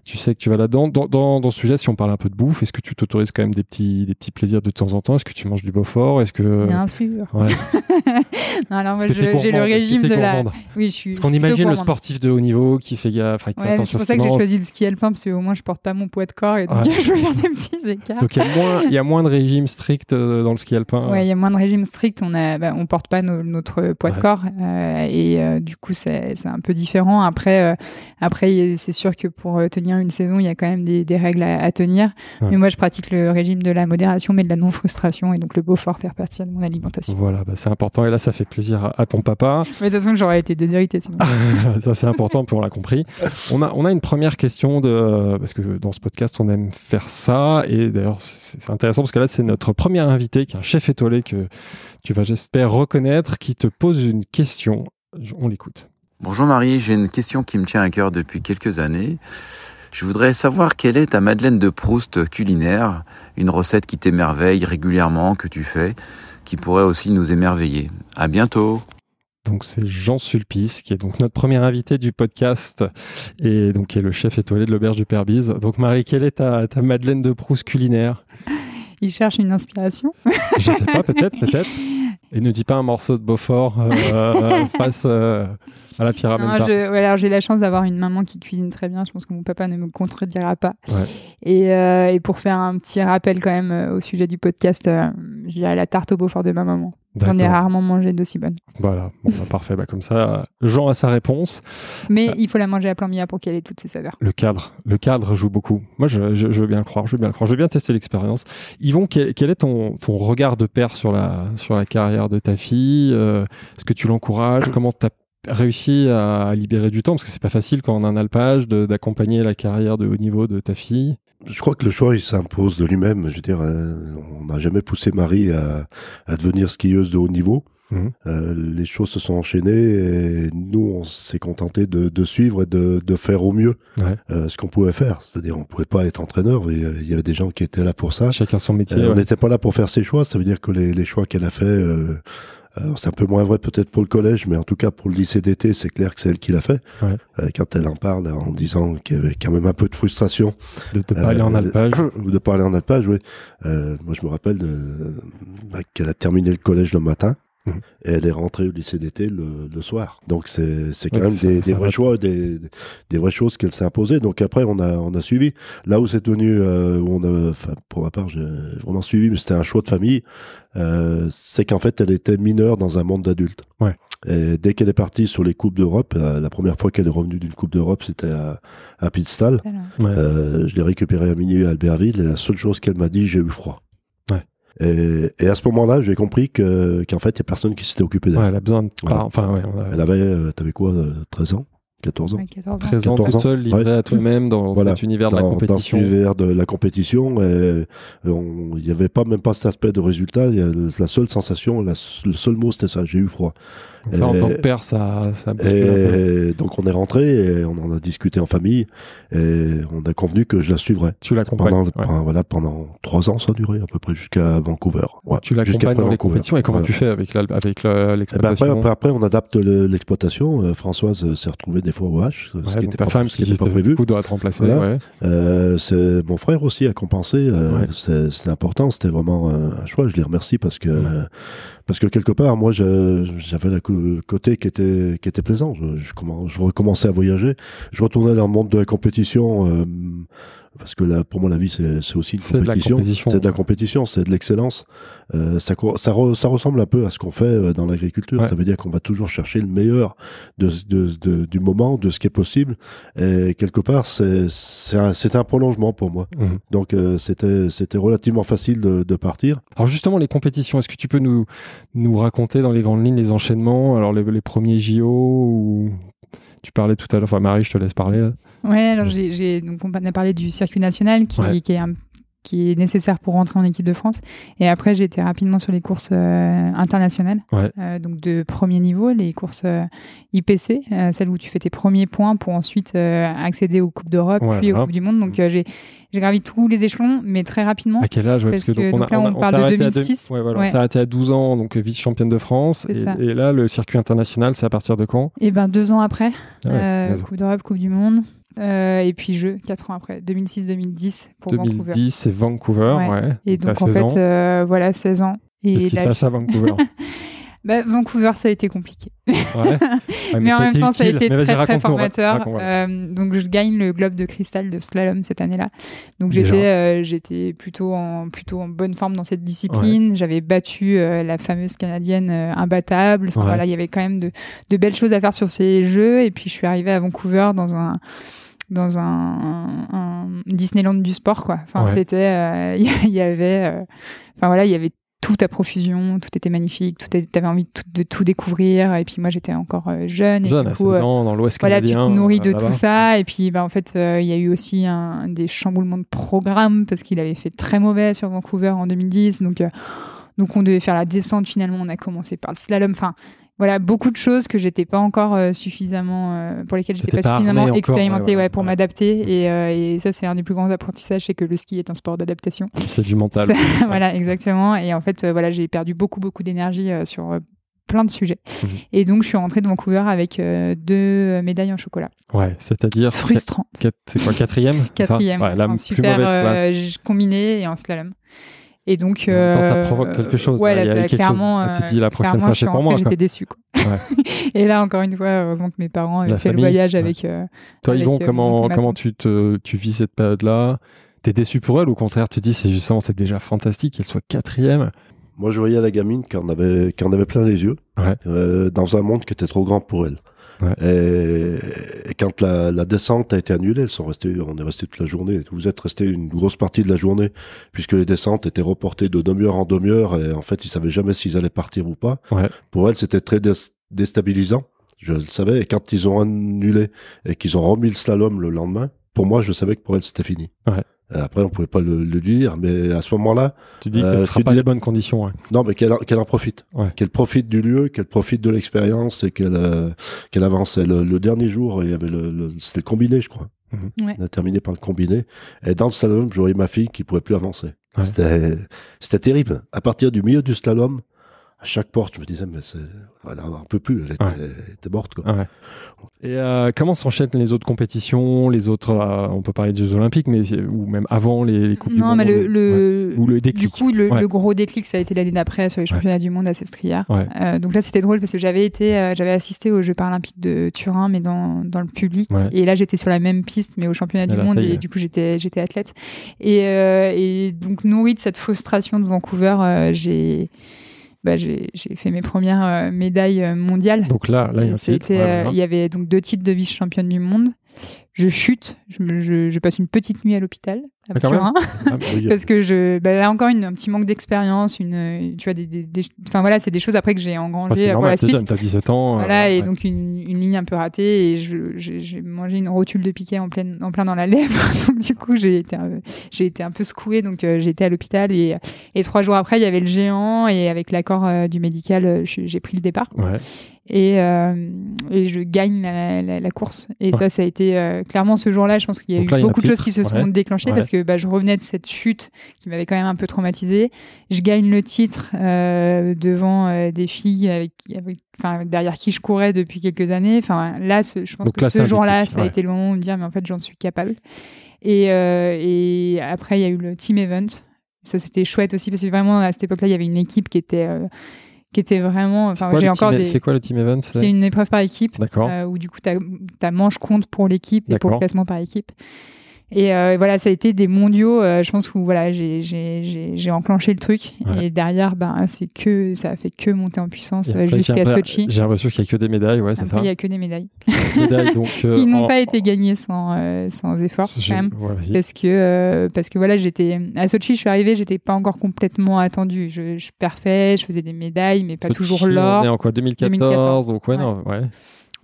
tu sais que tu vas là-dedans. Dans, dans, dans ce sujet, si on parle un peu de bouffe, est-ce que tu t'autorises quand même des petits, des petits plaisirs de temps en temps? Est-ce que tu manges du Beaufort? Est-ce que Bien sûr. Ouais. <laughs> non, alors moi, j'ai le régime de la. Oui, je suis. Parce qu'on imagine le sportif de haut niveau qui fait gaffe, Ouais, c'est pour ça que j'ai choisi le ski alpin parce qu'au moins je porte pas mon poids de corps et donc Ouais. <laughs> je peux faire des petits écarts. Donc il y a moins, il y a moins de régime strict euh, dans le ski alpin. Ouais, il y a moins de régime strict. On a, bah, on porte pas notre poids de corps euh, et euh, du coup c'est un peu différent. Après, euh, après c'est sûr que pour tenir une saison, il y a quand même des, des règles à, à tenir. Ouais. Mais moi, je pratique le régime de la modération, mais de la non frustration et donc le Beaufort faire partie de mon alimentation. Voilà, bah, c'est important et là ça fait plaisir à, à ton papa. <laughs> Mais de toute façon, j'aurais été déshéritée <laughs> ça c'est important, puis on l'a compris. On a, on a une première question de parce que dans ce podcast on aime faire ça et d'ailleurs c'est c'est intéressant parce que là c'est notre premier invité qui est un chef étoilé que tu vas j'espère reconnaître qui te pose une question. On l'écoute. Bonjour Marie, j'ai une question qui me tient à cœur depuis quelques années. Je voudrais savoir quelle est ta Madeleine de Proust culinaire, une recette qui t'émerveille régulièrement, que tu fais, qui pourrait aussi nous émerveiller. À bientôt! Donc c'est Jean Sulpice qui est donc notre premier invité du podcast et donc qui est le chef étoilé de l'auberge du Père Bise. Donc Marie, quelle est ta, ta Madeleine de Proust culinaire? Il cherche une inspiration. Je sais pas, peut-être, peut-être. <laughs> Et ne dis pas un morceau de Beaufort euh, <laughs> face euh, à la Non, pyramide. je- ouais, alors j'ai la chance d'avoir une maman qui cuisine très bien. Je pense que mon papa ne me contredira pas. Ouais. Et, euh, et pour faire un petit rappel quand même euh, au sujet du podcast, euh, je dirais la tarte au Beaufort de ma maman. J'en ai rarement mangé d'aussi bonne. Voilà, bon, bah, parfait. Bah, comme ça, Jean a sa réponse. Mais Euh. il faut la manger à plan mia pour qu'elle ait toutes ses saveurs. Le cadre, le cadre joue beaucoup. Moi, je, je- je veux bien le croire. Je veux bien le croire. Je veux bien tester l'expérience. Yvon, quel, quel est ton, ton regard de père sur la, sur la carrière de ta fille? Euh, Est-ce que tu l'encourages? Comment tu as réussi à libérer du temps Parce que c'est pas facile quand on a un alpage d'accompagner la carrière de haut niveau de ta fille. Je crois que le choix, il s'impose de lui-même. Je veux dire, euh, on n'a jamais poussé Marie à, à devenir skieuse de haut niveau. Mhm. Euh, les choses se sont enchaînées et nous, on s'est contenté de, de suivre et de, de faire au mieux Ouais. euh, ce qu'on pouvait faire. C'est-à-dire, on pouvait pas être entraîneur. Il y avait des gens qui étaient là pour ça. Chacun son métier. Euh, On n'était pas là pour faire ses choix. Ça veut dire que les, les choix qu'elle a fait, c'est un peu moins vrai peut-être pour le collège, mais en tout cas pour le lycée d'été, c'est clair que c'est elle qui l'a fait. Ouais. Euh, quand elle en parle en disant qu'il y avait quand même un peu de frustration de ne pas aller en euh, alpage. ou de pas aller en alpage, <coughs> oui. Euh, moi, je me rappelle de, bah, qu'elle a terminé le collège le matin. Mhm. Et elle est rentrée au lycée d'été le, le soir. Donc c'est c'est quand Ouais, même ça- des, ça des va. vrais choix, des, des vraies choses qu'elle s'est imposées. Donc après on a on a suivi. Là où c'est devenu, euh, où on a, enfin pour ma part j'ai vraiment suivi, mais c'était un choix de famille. Euh, c'est qu'en fait elle était mineure dans un monde d'adultes. Ouais. Et dès qu'elle est partie sur les coupes d'Europe, euh, la première fois qu'elle est revenue d'une coupe d'Europe, c'était à, à. Ouais. Euh, je l'ai récupéré à minuit à Albertville et la seule chose qu'elle m'a dit, j'ai eu froid. Ouais. Et, et à ce moment-là, j'ai compris que qu'en fait, il y a personne qui s'était occupé d'elle. Ouais, elle a besoin de. Voilà. Enfin, ouais, a Elle avait, euh, t'avais quoi, euh, 13 ans? 14 ans? Ouais, 14 ans. 13 ans 14 toute ans. seule, livrée à toi-même dans Voilà. cet univers de la dans, dans cet compétition. univers de la compétition. et on- Il n'y avait pas même pas cet aspect de résultat. Il y a la seule sensation, la- le seul mot, c'était ça. J'ai eu froid. Ça, en tant que père, ça, ça. Et donc on est rentré et on en a discuté en famille et on a convenu que je la suivrais. Tu l'accompagnes. Pendant, ouais. voilà, pendant trois ans, ça a duré à peu près jusqu'à Vancouver. Ouais, Tu l'accompagnes dans les compétitions et comment Voilà. tu fais avec Eh ben après, l'exploitation après, après, on adapte le- l'exploitation. Euh, Françoise euh, s'est retrouvée des fois au H, ce qui donc était ta pas, femme ce qui était pas prévu. du coup, doit te remplacer. Voilà. Euh, c'est mon frère aussi a compensé. Euh, C'était important. C'était vraiment un, un choix. Je les remercie parce que euh, parce que quelque part, moi, j'avais le côté qui était qui était plaisant. Je recommençais à voyager. Je retournais dans le monde de la compétition. euh, parce que là, pour moi, la vie, c'est aussi une compétition. C'est de la compétition, c'est de l'excellence. Euh, ça, ça, re- ça ressemble un peu à ce qu'on fait euh, dans l'agriculture. Ouais. Ça veut dire qu'on va toujours chercher le meilleur de, de, de- du moment, de ce qui est possible. Et quelque part, c'est un, un prolongement pour moi. Mhm. Donc euh, c'était c'était relativement facile de, de partir. Alors justement, les compétitions, est-ce que tu peux nous, nous raconter dans les grandes lignes les enchaînements Alors les, les premiers JO ou... Tu parlais tout à l'heure, enfin Marie, je te laisse parler. là. Ouais, alors j'ai, j'ai- donc on a parlé du circuit national qui, Ouais. qui est un- qui est nécessaire pour rentrer en équipe de France. Et après, j'ai été rapidement sur les courses euh, internationales, Ouais. Euh, donc de premier niveau, les courses euh, IPC, celles où tu fais tes premiers points pour ensuite accéder aux Coupes d'Europe, Ouais, puis aux. Coupes du Monde. Donc euh, j'ai, j'ai gravi tous les échéons, mais très rapidement. À quel âge ouais, Parce que donc là, on s'est parle de arrêté à deux- 2006. ouais, voilà, Ouais. On s'est arrêté à 12 ans, donc vice-championne de France. Et, et là, le circuit international, c'est à partir de quand? Et ben deux ans après, Ah euh. Coupe d'Europe, Coupe du Monde. Euh, et puis jeux, 4 ans après, 2006-2010 pour 2010, Vancouver. c'est Vancouver, Ouais. Et donc en 16 ans. fait, euh, voilà, 16 ans. Et Qu'est-ce qui se passe à Vancouver? <laughs> bah, Vancouver, ça a été compliqué. Ouais. Ouais, <laughs> mais, en même temps, ça a été Mais très, très formateur. raconte. Euh, donc, je gagne le globe de cristal de slalom cette année-là. Donc, j'étais, euh, j'étais plutôt en, plutôt en bonne forme dans cette discipline. J'avais battu euh, la fameuse canadienne imbattable. Enfin, voilà, il y avait quand même de, de belles choses à faire sur ces jeux. Et puis, je suis arrivée à Vancouver dans un, dans un, un Disneyland du sport, quoi. Enfin, Ouais. c'était, euh, <laughs> il y avait, euh, enfin voilà, il y avait tout à profusion, tout était magnifique, tout t'avais envie de tout, de tout découvrir. Et puis moi, j'étais encore euh, jeune. Jeune, et à du coup, 16 euh, ans, dans l'Ouest voilà, tu canadien. te nourris de euh, tout là-bas. ça. Et puis, bah, en fait, euh, il y a eu aussi un, des chamboulements de programme parce qu'il avait fait très mauvais sur Vancouver en 2010. Donc, euh, donc on devait faire la descente. Finalement, on a commencé par le slalom. Enfin, voilà, beaucoup de choses que j'étais pas encore euh, suffisamment, euh, pour lesquelles j'étais pas pas suffisamment expérimentée ouais, ouais, ouais, pour m'adapter. Et, euh, et ça, c'est un des plus grands apprentissages, c'est que le ski est un sport d'adaptation. C'est du mental. Ça- <laughs> voilà, exactement. Et en fait, voilà, j'ai perdu beaucoup, beaucoup d'énergie sur plein de sujets. Mhm. Et donc, je suis rentrée de Vancouver avec euh, deux médailles en chocolat. Ouais, c'est-à-dire. Frustrant. C'est quoi, quatrième? Quatrième, Ouais, la en plus super mauvaise place. euh, combiné et en slalom. Et donc, temps, ça euh, provoque quelque chose, Ouais, là, il y là, a ça, quelque clairement, chose. Tu te dis, euh, la prochaine clairement, fois, je suis c'est pour moi, quoi. J'étais. Quoi. <laughs> et là, encore une fois, heureusement que mes parents avaient fait famille, le voyage ouais. avec. euh, Toi, avec, Yvon, euh, comment, comment tu, te, tu vis cette période-là? T'es déçu pour elle ou au contraire, tu te dis, c'est justement, c'est déjà fantastique qu'elle soit quatrième? Moi, je voyais la gamine qui en avait, qui en avait plein les yeux, Ouais. euh, dans un monde qui était trop grand pour elle. Ouais. Et, et quand la, la descente a été annulée, elles sont restées, on est resté toute la journée. Vous êtes resté une grosse partie de la journée, puisque les descentes étaient reportées de demi-heure en demi-heure, et en fait, ils savaient jamais s'ils allaient partir ou pas. Ouais. Pour elles, c'était très dés- déstabilisant. Je le savais. Et quand ils ont annulé et qu'ils ont remis le slalom le lendemain, pour moi, je savais que pour elles, c'était fini. Ouais. Et Après, on pouvait pas le, le dire, mais à ce moment-là, Tu dis que Euh, ce ne sera pas dis- les bonnes conditions. ouais. non, mais qu'elle en- qu'elle en profite. Ouais. Qu'elle profite du lieu, qu'elle profite de l'expérience et qu'elle euh, qu'elle avance. Le, le dernier jour, il y avait le, le- c'était le combiné, je crois. Mhm. Ouais. On a terminé par le combiné. Et dans le slalom, je voyais ma fille qui pouvait plus avancer. Ouais. C'était c'était terrible. À partir du milieu du slalom, à chaque porte, je me disais, mais c'est, voilà, on peut plus. Elle était, Ouais. elle était morte, quoi. Ouais. Et euh, comment s'enchaînent les autres compétitions, les autres, euh, on peut parler des Jeux Olympiques, mais ou même avant les, les coupes du Non, monde mais le, ouais. ou le déclic. Du coup, le, Ouais. le gros déclic, ça a été l'année d'après sur les championnats du monde à Sestrières. Ouais. Euh, donc là, c'était drôle parce que j'avais été, euh, j'avais assisté aux Jeux paralympiques de Turin, mais dans, dans le public. Ouais. Et là, j'étais sur la même piste, mais aux championnats Et du là, monde. Et du coup, j'étais, j'étais athlète. Et, euh, et donc, nourrie de cette frustration de Vancouver, euh, j'ai, bah, j'ai, fait mes premières euh, médailles euh, mondiales. Donc là, là, il y a un titre. ouais, euh, voilà. il y avait donc deux titres de vice-championne du monde. Je chute, je, me- je, je passe une petite nuit à l'hôpital Ah, quand même. Turin. Ah, Oui, <laughs> parce que je bah, là encore une, un petit manque d'expérience une tu vois des, des- des- enfin voilà c'est des choses après que j'ai bah, engrangées c'est pour la suite t'as 17 ans. voilà euh, et ouais. donc une, une ligne un peu ratée et je- j'ai mangé une rotule de piquet en plein en plein dans la lèvre <laughs> donc du coup j'ai été un, j'ai été un peu secouée donc euh, j'ai été à l'hôpital et, et trois jours après il y avait le géant et avec l'accord euh, du médical euh, j'ai pris le départ Ouais. et, euh, et je gagne la, la- la course. Et Ouais. ça, ça a été euh, clairement ce jour-là. Je pense qu'il y a Donc eu là, a beaucoup de choses qui se sont ouais. déclenchées Ouais. parce que bah, je revenais de cette chute qui m'avait quand même un peu traumatisée. Je gagne le titre euh, devant euh, des filles avec, avec- enfin, derrière qui je courais depuis quelques années. Enfin, là, ce- je pense Donc que là, ce jour-là, ça a été le moment de me dire, mais en fait, j'en suis capable. Et, euh, et après, il y a eu le team event. Ça, c'était chouette aussi parce que vraiment, à cette époque-là, il y avait une équipe qui était, qui était vraiment. C'est Enfin, quoi j'ai le encore team- des. C'est quoi le team event C'est une épreuve par équipe D'accord. euh, où du coup ta, ta manche compte pour l'équipe et pour le classement par équipe. Et euh, voilà, ça a été des mondiaux, euh, je pense, où voilà, j'ai- enclenché le truc. Ouais. Et derrière, ben, c'est que, ça a fait que monter en puissance Et euh, jusqu'à Sochi. J'ai l'impression qu'il n'y a que des médailles, ouais, c'est ça. il n'y a que des médailles Médailles, donc, <laughs> qui n'ont en- pas été gagnées sans, sans effort, Je- quand même. ouais. Parce que, parce que voilà, j'étais à Sochi, je suis arrivée, j'étais pas encore complètement attendue. Je, je perfais, je faisais des médailles, mais pas Sochi, toujours l'or. On est en quoi 2014, 2014, donc ouais, ouais. non, ouais.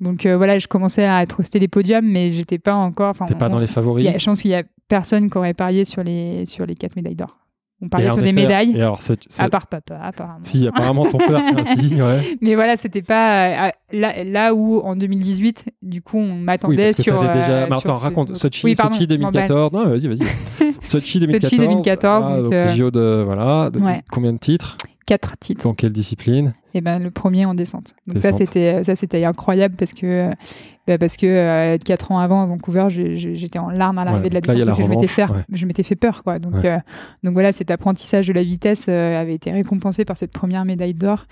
Donc euh, voilà, je commençais à être les podiums, mais j'étais pas encore. T'es pas on- dans les il favoris. y a- je pense qu'il y a personne qui aurait parié sur les sur les quatre médailles d'or. On en sur des effet, médailles, Et alors, c'est, c'est- à part papa, apparemment. si, apparemment, ton père <laughs> ouais. Mais voilà, c'était pas euh, là, là où en 2018, du coup, on Oui, m'attendait que sur. t'avais déjà. euh, Mais attends, raconte. Sochi, Oui, pardon, Sochi je m'emballe. 2014. Non, vas-y, vas-y. <laughs> Sochi 2014. 2014, ah, donc, donc, euh, de. Voilà. de- Ouais. Combien de titres Quatre titres. Dans quelle discipline Et ben le premier en descente. Donc ça c'était ça c'était incroyable parce que bah, parce que euh, quatre ans avant à Vancouver, j'étais en larmes à l'arrivée Ouais. de la Là, descente parce la que je m'étais fait, ouais. je m'étais fait peur, quoi. Donc, Ouais. euh, donc voilà, cet apprentissage de la vitesse euh, avait été récompensé par cette première médaille d'or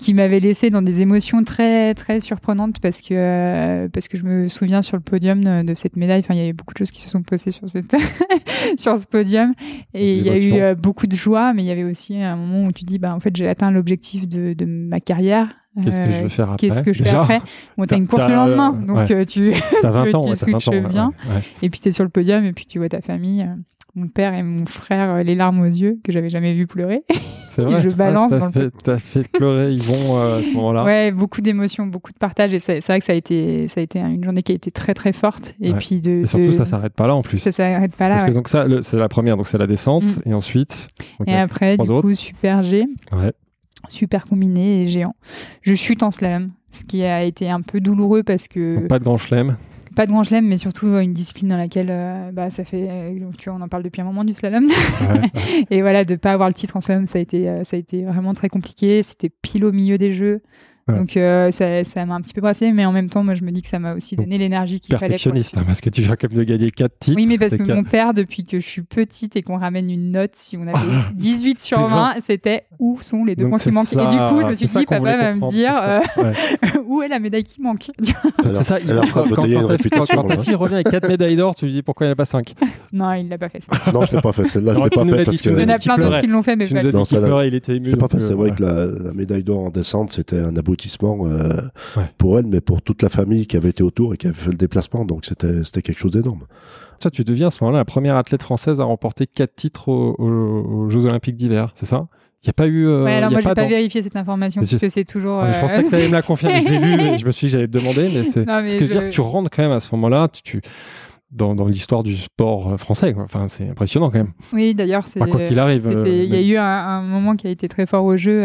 qui m'avait laissé dans des émotions très très surprenantes parce que euh, parce que je me souviens sur le podium de, de cette médaille enfin il y avait beaucoup de choses qui se sont passées sur cette <laughs> sur ce podium et il y a eu euh, beaucoup de joie mais il y avait aussi un moment où tu dis bah en fait j'ai atteint l'objectif de, de ma carrière Qu'est-ce que Euh, je vais faire après Qu'est-ce que je fais après Bon, t'as une course le lendemain, euh, donc ouais. euh, tu T'as <laughs> 20 tu- ans, tu ouais, t'as 20 ans. switches bien. ouais, et puis t'es sur le podium et puis tu vois ta famille, euh, mon père et mon frère, euh, les larmes aux yeux que j'avais jamais vu pleurer. <laughs> C'est vrai. je balance t'as fait, fait pleurer Yvon euh, à ce moment-là. Ouais, beaucoup d'émotions, beaucoup de partage et c'est vrai que ça a été ça a été une journée qui a été très très forte et Ouais. puis de Et surtout, de- ça s'arrête pas là en plus. ça s'arrête pas là. Parce que donc ça, c'est la première, donc c'est la descente, Mm. et ensuite. donc, Et après, du autres. coup, super G, Ouais. super combiné et géant. Je chute en slalom, ce qui a été un peu douloureux parce que Donc, pas de grand chelem. Pas de grand chelem, mais surtout euh, une discipline dans laquelle euh, bah, ça fait, euh, tu vois, on en parle depuis un moment du slalom. Ouais. <laughs> et voilà, de pas avoir le titre en slalom, ça a été, ça a été vraiment très compliqué. C'était pile au milieu des jeux. Donc euh, ça ça m'a un petit peu brassé, mais en même temps, moi je me dis que ça m'a aussi donné l'énergie qu'il fallait. Perfectionniste, hein, parce que tu viens quand même de gagner 4 titres. Oui, mais parce que quatre. mon père, depuis que je suis petite et qu'on ramène une note, si on avait <laughs> 18 sur C'est 20, c'était où sont les deux Donc, points qui manquent. Et du coup, je me suis dit, papa va me dire. Ouais. euh, <laughs> où est la médaille qui manque. <laughs> C'est ça, me quand, quand quand- ta fille revient avec 4 médailles d'or, tu lui dis pourquoi il n'y en a pas 5 non, il l'a pas fait. Ça. Non, je l'ai pas fait. Celle-là, je l'ai pas fait parce que Il y en a plein d'autres qui l'ont fait, mais Tu nous pas il était ému. Je l'ai pas fait. euh, C'est vrai ouais. que la, médaille d'or en descente, c'était un aboutissement euh, Ouais. pour elle, mais pour toute la famille qui avait été autour et qui avait fait le déplacement. Donc c'était c'était quelque chose d'énorme. Toi, tu deviens à ce moment-là la première athlète française à remporter 4 titres aux, aux- aux Jeux Olympiques d'hiver, c'est ça? Il n'y a pas eu. euh, Ouais, alors il y a moi, je vais pas dans- vérifier cette information parce que c'est toujours. Ouais, je euh, pensais que tu allais me la confirmer. Je l'ai lu, mais je me suis dit que j'allais te demander. Mais c'est. <laughs> Non, mais Ce que je veux je- dire, tu rentres quand même à ce moment-là, tu, tu- dans, dans l'histoire du sport euh, français. Quoi. Enfin, c'est impressionnant quand même. Oui, d'ailleurs, c'est. Enfin, quoi qu'il arrive, euh, Il y a eu un, un moment qui a été très fort au jeu.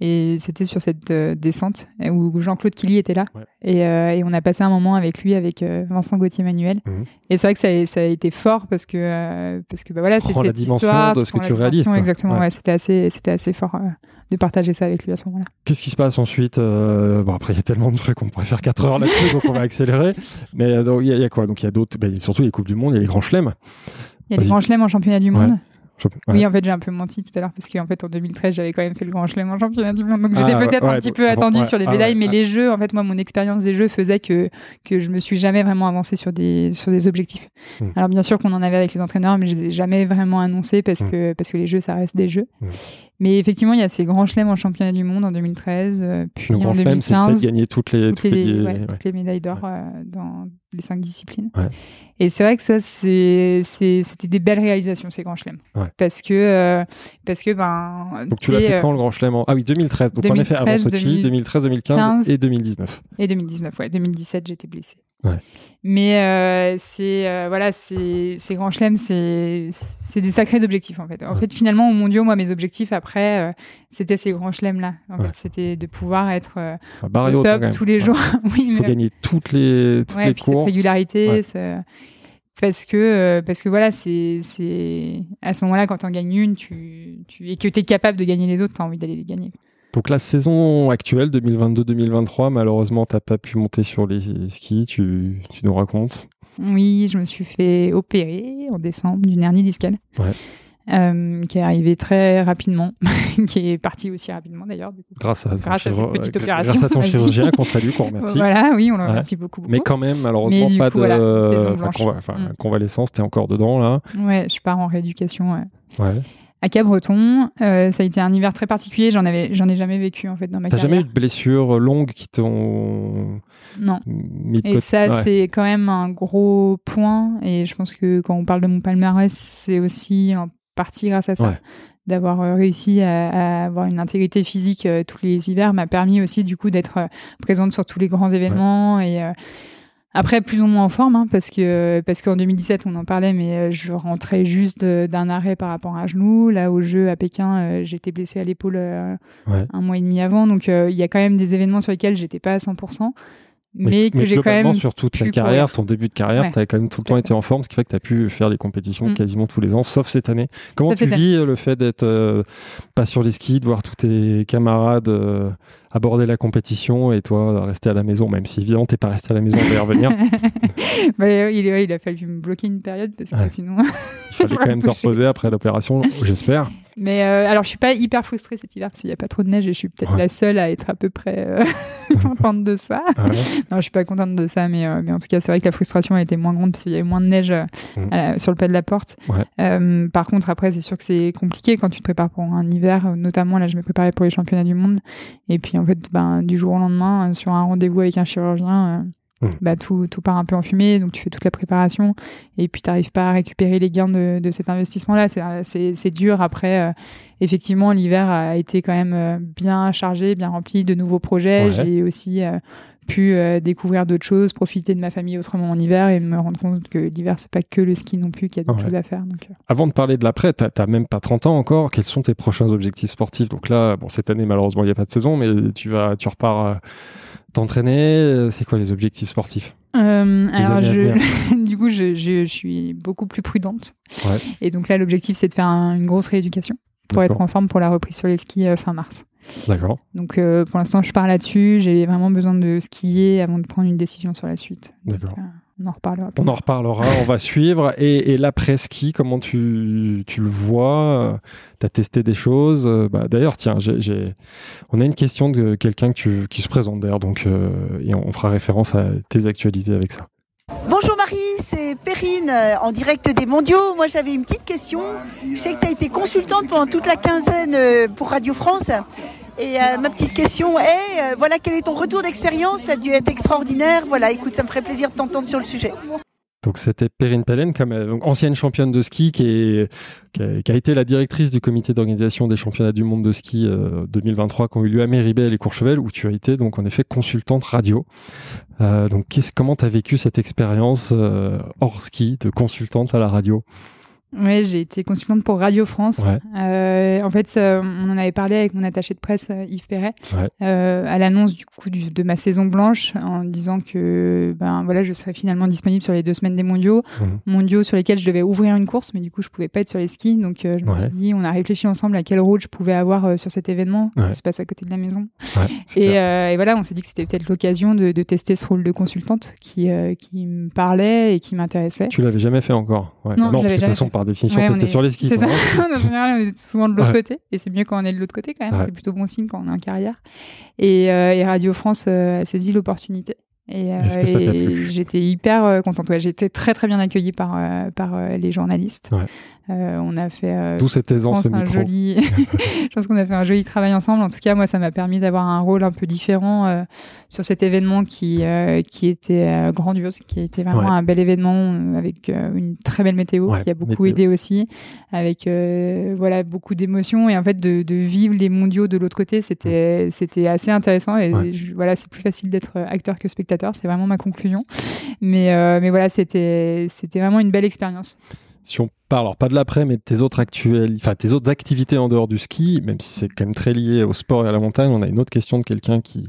Et c'était sur cette euh, descente euh, où Jean-Claude Killy était là. Ouais. Et, euh, et on a passé un moment avec lui, avec euh, Vincent Gauthier-Manuel. Mhm. Et c'est vrai que ça a, ça a été fort parce que, parce que bah voilà, c'est Prends la cette dimension histoire. de ce que tu réalises, quoi. Exactement, Ouais. ouais, c'était assez, c'était assez fort de partager ça avec lui à ce moment-là. Qu'est-ce qui se passe ensuite Bon, après, il y a tellement de trucs, on pourrait faire 4 heures là-dessus, donc on va accélérer. <laughs> Mais il y, a- il y a quoi? Donc, il y a d'autres. a surtout les Coupes du Monde, il y a les grands chelems. Il y a les grands chelems en championnat du monde. Ouais. Oui, en fait, j'ai un peu menti tout à l'heure parce qu'en fait, en 2013, j'avais quand même fait le grand chelem en championnat du monde. Donc, Ah, j'étais peut-être ouais, un petit peu ouais, sur les ah, médailles, mais les jeux, en fait, moi, mon expérience des jeux faisait que, que je me suis jamais vraiment avancée sur des, sur des objectifs. Hmm. Alors, bien sûr qu'on en avait avec les entraîneurs, mais je les ai jamais vraiment annoncés parce, Hmm. que, parce que les jeux, ça reste des jeux. Hmm. Mais effectivement, il y a ces grands chelems en championnat du monde en 2013, euh, puis Le en grand chelem, c'est 2015 gagner toutes les. toutes les, ouais, ouais. toutes les médailles d'or euh, dans les cinq disciplines. Ouais. Et c'est vrai que ça, c'est, c'est- c'était des belles réalisations, ces grands chelems. Ouais. Parce que, euh, parce que ben, Donc, tu l'as fait euh, quand le grand chelem en- Ah oui, 2013. Donc, en effet, avant 2013, Sochi, 2013, 2015 2015 et 2019. Et 2019, ouais. 2017, j'étais blessée. Ouais. Mais euh, c'est euh, voilà, c'est ces grands chelems, c'est c'est des sacrés objectifs en fait. En Ouais. fait, finalement, au mondiaux, moi, mes objectifs après, euh, c'était ces grands chelems là. En Ouais. fait, c'était de pouvoir être euh, Enfin, au top tous les jours. <laughs> oui, Il faut mais- gagner toutes les, toutes ouais, les puis cette régularité, ce- parce que parce que voilà, c'est c'est à ce moment-là quand en gagnes une, tu, tu et que tu es capable de gagner les autres, tu as envie d'aller les gagner. Donc la saison actuelle 2022-2023, malheureusement, t'as pas pu monter sur les skis. Tu, tu nous racontes. Oui, je me suis fait opérer en décembre d'une hernie discale. Ouais. euh, qui est arrivée très rapidement, <laughs> qui est partie aussi rapidement d'ailleurs. Grâce à, Grâce à cette petite opération. Grâce à ton <laughs> chirurgien qu'on salue, qu'on remercie. Voilà, oui, on le Ouais. remercie beaucoup. beaucoup. Mais quand même, malheureusement, pas coup, de voilà, enfin, blanche. conva- enfin, Mm. convalescence. T'es encore dedans là. Ouais, je pars en rééducation ouais. Ouais. À Cabreton. Euh, ça a été un hiver très particulier. J'en avais, j'en ai jamais vécu en fait dans ma T'as carrière. jamais eu de blessures longues qui t'ont Non. mis de Et côté ça, Ouais. c'est quand même un gros point. Et je pense que quand on parle de mon palmarès, c'est aussi en partie grâce à ça. Ouais. D'avoir euh, réussi à, à avoir une intégrité physique euh, tous les hivers m'a permis aussi du coup d'être euh, présente sur tous les grands événements et euh, après plus ou moins en forme hein, parce que parce qu'en 2017 on en parlait mais euh, je rentrais juste d'un arrêt par rapport à un genou là au jeu à Pékin euh, j'étais blessée à l'épaule euh, Ouais. un mois et demi avant. Donc euh, il y a quand même des événements sur lesquels j'étais pas à 100% mais, que j'ai quand même. sur toute la carrière, courir. ton début de carrière, Ouais. tu as quand même tout le temps été en forme, ce qui fait que tu as pu faire les compétitions Mm. quasiment tous les ans, sauf cette année. Comment Sauf tu vis euh, le fait d'être euh, pas sur les skis, de voir tous tes camarades euh, aborder la compétition et toi rester à la maison, même si évidemment t'es pas resté à la maison, on va y revenir. <laughs> Bah, il, ouais, il a fallu me bloquer une période parce que Ouais. sinon. Il fallait <laughs> quand même Touché. reposer après l'opération, j'espère. Mais euh, alors, je suis pas hyper frustrée cet hiver parce qu'il n'y a pas trop de neige et je suis peut-être Ouais. la seule à être à peu près euh, <laughs> contente de ça. Ouais. Non, je suis pas contente de ça, mais, euh, mais en tout cas, c'est vrai que la frustration a été moins grande parce qu'il y avait moins de neige la- sur le pas de la porte. Ouais. Par contre, après, c'est sûr que c'est compliqué quand tu te prépares pour un hiver. Notamment, là, je me préparais pour les championnats du monde. Et puis, en fait, ben, du jour au lendemain, sur un rendez-vous avec un chirurgien, Mhm. bah, tout, tout part un peu en fumée. Donc, tu fais toute la préparation et puis tu n'arrives pas à récupérer les gains de, de cet investissement-là. C'est- C'est c'est dur. Après, euh, effectivement, l'hiver a été quand même euh, bien chargé, bien rempli de nouveaux projets. Ouais. J'ai aussi euh, pu euh, découvrir d'autres choses, profiter de ma famille autrement en hiver et me rendre compte que l'hiver, c'est pas que le ski non plus, qu'il y a d'autres Ouais. choses à faire. Donc, euh, Avant de parler de l'après, t'as t'as même pas 30 ans encore. Quels sont tes prochains objectifs sportifs? Donc là, bon, cette année, malheureusement, il n'y a pas de saison, mais tu vas, tu repars t'entraîner. Euh, C'est quoi les objectifs sportifs Euh, alors, je, <laughs> du coup, je, je, je suis beaucoup plus prudente. Ouais. Et donc là, l'objectif, c'est de faire un- une grosse rééducation pour être en forme pour la reprise sur les skis euh, fin mars. D'accord. Donc euh, pour l'instant, je pars là-dessus. J'ai vraiment besoin de skier avant de prendre une décision sur la suite. D'accord. On en reparlera. On en reparlera, on va suivre. Et, et l'après-ski, comment tu, tu le vois? Tu as testé des choses? Bah, D'ailleurs, tiens, j'ai- j'ai- on a une question de quelqu'un que qui se présente d'ailleurs, donc, euh, et on fera référence à tes actualités avec ça. Bonjour Marie, c'est Perrine euh, en direct des mondiaux. Moi j'avais une petite question. Je sais que tu as été consultante pendant toute la quinzaine euh, pour Radio France. Et euh, ma petite question est, euh, voilà, quel est ton retour d'expérience? Ça a dû être extraordinaire. Voilà, écoute, ça me ferait plaisir de t'entendre sur le sujet. Donc c'était Perrine Pellen, euh, ancienne championne de ski, qui, a, été la directrice du comité d'organisation des championnats du monde de ski euh, 2023 qui ont eu lieu à Méribel et Courchevel, où tu as été donc en effet consultante radio. Donc comment tu as vécu cette expérience hors ski de consultante à la radio? Oui, j'ai été consultante pour Radio France. Ouais. Euh, en fait, euh, on en avait parlé avec mon attaché de presse euh, Yves Perret Ouais. euh, à l'annonce du coup du- de ma saison blanche, en disant que ben voilà, je serais finalement disponible sur les deux semaines des mondiaux, Mhm. mondiaux sur lesquels je devais ouvrir une course, mais du coup je pouvais pas être sur les skis. Donc je me Ouais. suis dit, on a réfléchi ensemble à quel rôle je pouvais avoir sur cet événement qui se passe à côté de la maison. <laughs> Et, voilà, on s'est dit que c'était peut-être l'occasion de, de tester ce rôle de consultante qui, qui me parlait et qui m'intéressait. Tu l'avais jamais fait encore ouais. Non, je l'avais que de toute jamais façon, fait. Par définition, Ouais, est- sur les skis. C'est ça. <laughs> en général, on est souvent de l'autre Ouais. côté. Et c'est mieux quand on est de l'autre côté, quand même. Ouais. C'est plutôt bon signe quand on est en carrière. Et, euh, et Radio France euh, a saisi l'opportunité. Et, euh, et j'étais hyper euh, contente. Été très très bien accueillie par, par les journalistes. Euh, on a fait euh, D'où cette je aisance pense, au un micro. joli... <laughs> je pense qu'on a fait un joli travail ensemble. En tout cas, moi, ça m'a permis d'avoir un rôle un peu différent euh, sur cet événement qui, euh, qui était grandiose, qui a été vraiment Ouais. un bel événement avec une très belle météo Ouais, qui a beaucoup météo. aidé aussi, avec voilà beaucoup d'émotions et en fait de, de vivre les mondiaux de l'autre côté, c'était c'était assez intéressant et. Ouais. je- voilà, c'est plus facile d'être acteur que spectateur, c'est vraiment ma conclusion. Mais mais voilà, c'était c'était vraiment une belle expérience. Si on parle, alors pas de l'après, mais de tes autres actuels, enfin tes autres activités en dehors du ski, même si c'est quand même très lié au sport et à la montagne, on a une autre question de quelqu'un qui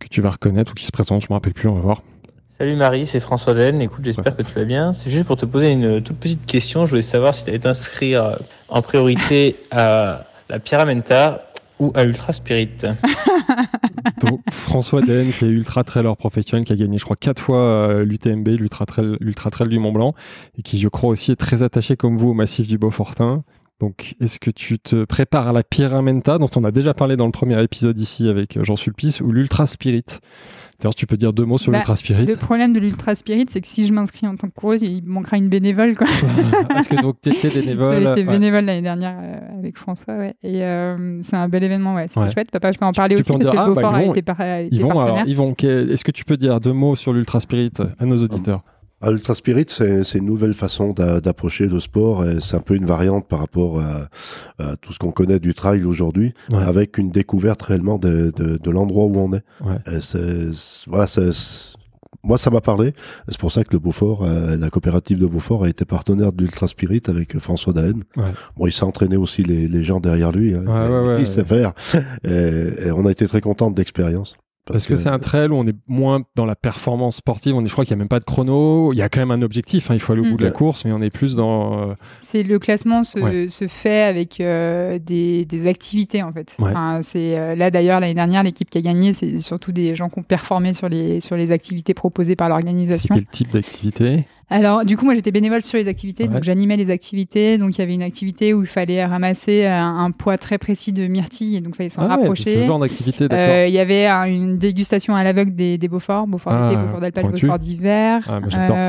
que tu vas reconnaître ou qui se présente, je me rappelle plus, on va voir. Salut Marie, c'est François Laine. Écoute, j'espère que tu vas bien. C'est juste pour te poser une toute petite question. Je voulais savoir si tu allais t'inscrire en priorité à la Pyramenta ou à l'Ultra Spirit. <laughs> Donc, François Den, qui est ultra trailer professionnel, qui a gagné, je crois, quatre fois euh, l'UTMB, l'ultra trail, l'ultra trail du Mont Blanc, et qui, je crois, aussi est très attaché comme vous au massif du Beaufortin. Donc, est-ce que tu te prépares à la Pyramenta, dont on a déjà parlé dans le premier épisode ici avec euh, Jean Sulpice, ou l'Ultra Spirit? D'ailleurs, tu peux dire deux mots sur Bah, l'Ultra Spirit. Le problème de l'Ultra Spirit, c'est que si je m'inscris en tant que coureuse, il manquera une bénévole. Quoi. <laughs> Est-ce que donc tu étais bénévole Ouais. bénévole l'année dernière euh, avec François, ouais. Et euh, c'est un bel événement, ouais. C'est Ouais. chouette. Papa, je peux en parler tu aussi en parce dire- que ah, bah, Beaufort ils vont- a été, par- a été Yvon, alors, partenaire. Yvon, que- est-ce que tu peux dire deux mots sur l'Ultra Spirit à nos auditeurs? Ah, Ultra Spirit, c'est une nouvelle façon d'a- d'approcher le sport. C'est un peu une variante par rapport à, à tout ce qu'on connaît du trail aujourd'hui, Ouais. avec une découverte réellement de, de, de l'endroit où on est. Ouais. Et c'est- c'est- voilà, c'est- moi, ça m'a parlé. C'est pour ça que le Beaufort, euh, la coopérative de Beaufort a été partenaire d'Ultra Spirit avec François Daen. Ouais. Bon, il s'est entraîné aussi les, les gens derrière lui. Hein. Ouais, ouais, ouais, il sait faire. Et, et on a été très contents de l'expérience. Parce, que, c'est un trail où on est moins dans la performance sportive. On est, je crois qu'il n'y a même pas de chrono. Il y a quand même un objectif. hein, il faut aller au Mm. bout de la course, mais on est plus dans. euh, C'est le classement se, Ouais. se fait avec euh, des, des activités en fait. Ouais. Enfin, c'est euh, là d'ailleurs l'année dernière l'équipe qui a gagné, c'est surtout des gens qui ont performé sur les sur les activités proposées par l'organisation. quel type d'activité? Alors du coup moi j'étais bénévole sur les activités, Ouais. donc j'animais les activités. Donc il y avait une activité où il fallait ramasser un, un poids très précis de myrtille et donc il fallait s'en Ah ouais, rapprocher. ce genre d'activité, d'accord. Euh, Il y avait un- une dégustation à l'aveugle des, des Beauforts, Beaufort Ah, d'été, Beaufort d'Alpage, pointu. Beaufort d'hiver. Ah.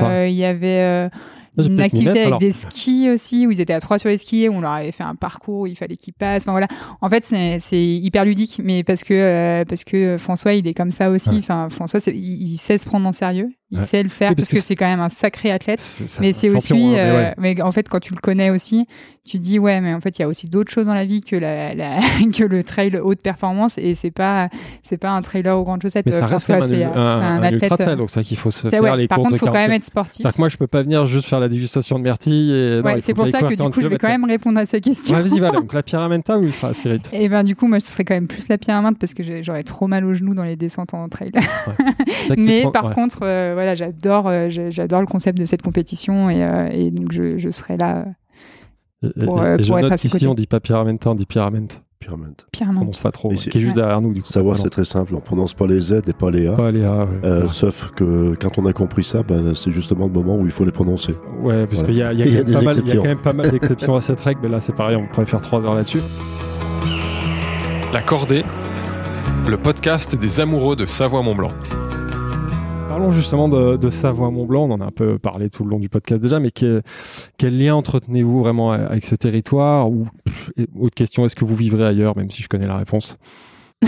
Euh, Il y avait euh, Ah, une activité avec alors. des skis aussi, où ils étaient à trois sur les skis, où on leur avait fait un parcours où il fallait qu'ils passent. Enfin voilà. En fait, c'est hyper ludique, mais parce que euh, parce que François, il est comme ça aussi. Ouais. Enfin, François, il, il sait se prendre en sérieux, il Ouais. sait le faire Oui, parce parce, que c'est quand même un sacré athlète. Mais c'est aussi, mais euh, ouais. mais en fait, quand tu le connais aussi, tu dis ouais, mais en fait, il y a aussi d'autres choses dans la vie que la, la- <laughs> que le trail haute performance, et c'est pas c'est pas un trailer aux grandes chaussettes. Mais ça reste un, un, un un athlète. ultra trail, euh, donc c'est ça qu'il faut se faire ouais, les par contre, il faut quand 40 même être sportif. C'est-à-dire que moi, je peux pas venir juste faire la dégustation de myrtille. Et... c'est pour ça que du 40 coup, je vais quand même répondre à ces questions. Ouais, vas-y, Val. Donc <laughs> la Pyramenta ou Ultra Spirit Et ben du coup, moi, ce serait quand même plus la pyramide parce que j'aurais trop mal aux genoux dans les descentes en trail. <laughs> Mais par contre, euh, voilà, j'adore, euh, j'adore le concept de cette compétition et, euh, et donc je, je serai là. Et- et- pour, et euh, je pour être note à ses côtés. on dit pas Pyramenta, on dit Pyramenta. Pyramide. On Pyramide. prononce pas trop. Et c'est- Qui est juste Ouais. derrière nous, du coup. Savoir, c'est très simple. On prononce pas les Z et pas les A. Pas les A, ouais. Euh, sauf que quand on a compris ça, ben, c'est justement le moment où il faut les prononcer. Ouais, parce Ouais. qu'il y a, y <laughs> y y quand même pas mal d'exceptions à cette règle, mais là c'est pareil, on pourrait faire trois heures là-dessus. La Cordée, le podcast des amoureux de Savoie-Mont-Blanc. Parlons justement de, de Savoie-Mont-Blanc, on en a un peu parlé tout le long du podcast déjà, mais que- quel lien entretenez-vous vraiment avec ce territoire Ou autre question, est-ce que vous vivrez ailleurs, même si je connais la réponse? <laughs>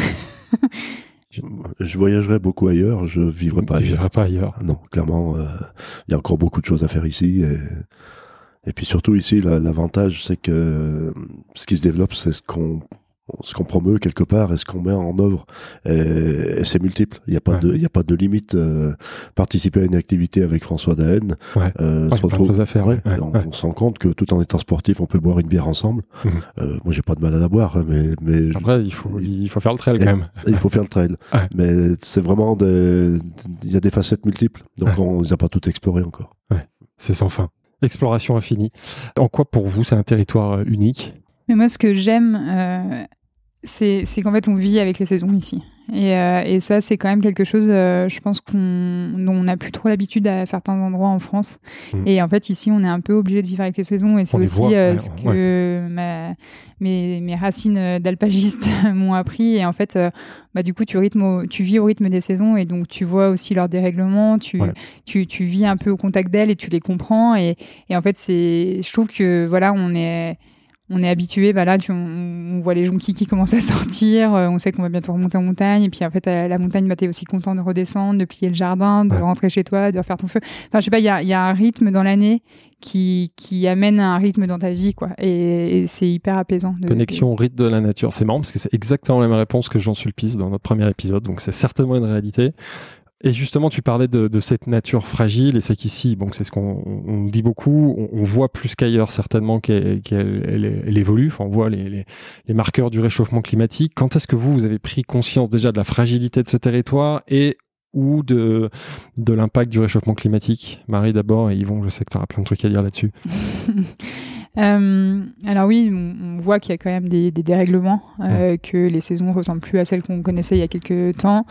Je voyagerai beaucoup ailleurs, je vivrai pas ailleurs. vivrai pas ailleurs. Non, clairement, euh, il y a encore beaucoup de choses à faire ici. Et, et puis surtout ici, la- l'avantage, c'est que euh, ce qui se développe, c'est ce qu'on ce qu'on promeut quelque part et ce qu'on met en œuvre. Et, et c'est multiple. Il n'y a pas Ouais. de, il y a pas de limite. euh, participer à une activité avec François Daen, Ouais. euh, se retrouve- à faire. ouais, on, se rend compte que tout en étant sportif, on peut boire une bière ensemble. Mhm. Euh, moi, j'ai pas de mal à la boire, hein, mais, mais Après, il faut, il faut faire le trail quand même. il faut faire le trail. <laughs> Mais c'est vraiment des, il y a des facettes multiples. Donc, on les a pas toutes explorées encore. C'est sans fin. Exploration infinie. En quoi pour vous c'est un territoire euh, unique? Mais moi, ce que j'aime, euh, c'est qu'en fait, on vit avec les saisons ici. Et, euh, et ça, c'est quand même quelque chose, euh, je pense, qu'on dont on n'a plus trop l'habitude à certains endroits en France. Mhm. Et en fait, ici, on est un peu obligé de vivre avec les saisons. Et c'est aussi voit, euh, ouais, ce ouais. que ma- mes, mes racines d'alpagiste <laughs> m'ont appris. Et en fait, bah, du coup, tu, rythmes au- tu vis au rythme des saisons. Et donc, tu vois aussi leurs dérèglements. Tu, Ouais. tu, tu vis un peu au contact d'elles et tu les comprends. Et, et en fait, c'est, je trouve que voilà, on est on est habitué, bah là, tu, on, on voit les jonquilles qui commencent à sortir, euh, on sait qu'on va bientôt remonter en montagne, et puis en fait, à la montagne, bah, t'es aussi content de redescendre, de piller le jardin, de Ouais. rentrer chez toi, de refaire ton feu. Enfin, je sais pas, il y a, il y a un rythme dans l'année qui, qui amène un rythme dans ta vie, quoi. Et, et c'est hyper apaisant. de- Connexion au rythme de la nature. C'est marrant parce que c'est exactement la même réponse que Jean Sulpice dans notre premier épisode, donc c'est certainement une réalité. Et justement, tu parlais de, de cette nature fragile, et c'est qu'ici, bon, c'est ce qu'on on dit beaucoup, on, on voit plus qu'ailleurs certainement qu'elle qu'elle- elle- elle évolue, enfin, on voit les, les- les marqueurs du réchauffement climatique. Quand est-ce que vous, vous avez pris conscience déjà de la fragilité de ce territoire et ou de, de l'impact du réchauffement climatique? Marie d'abord, et Yvon, je sais que tu auras plein de trucs à dire là-dessus. <laughs> Euh, alors oui, on, on voit qu'il y a quand même des, des dérèglements, euh, que les saisons ressemblent plus à celles qu'on connaissait il y a quelques temps.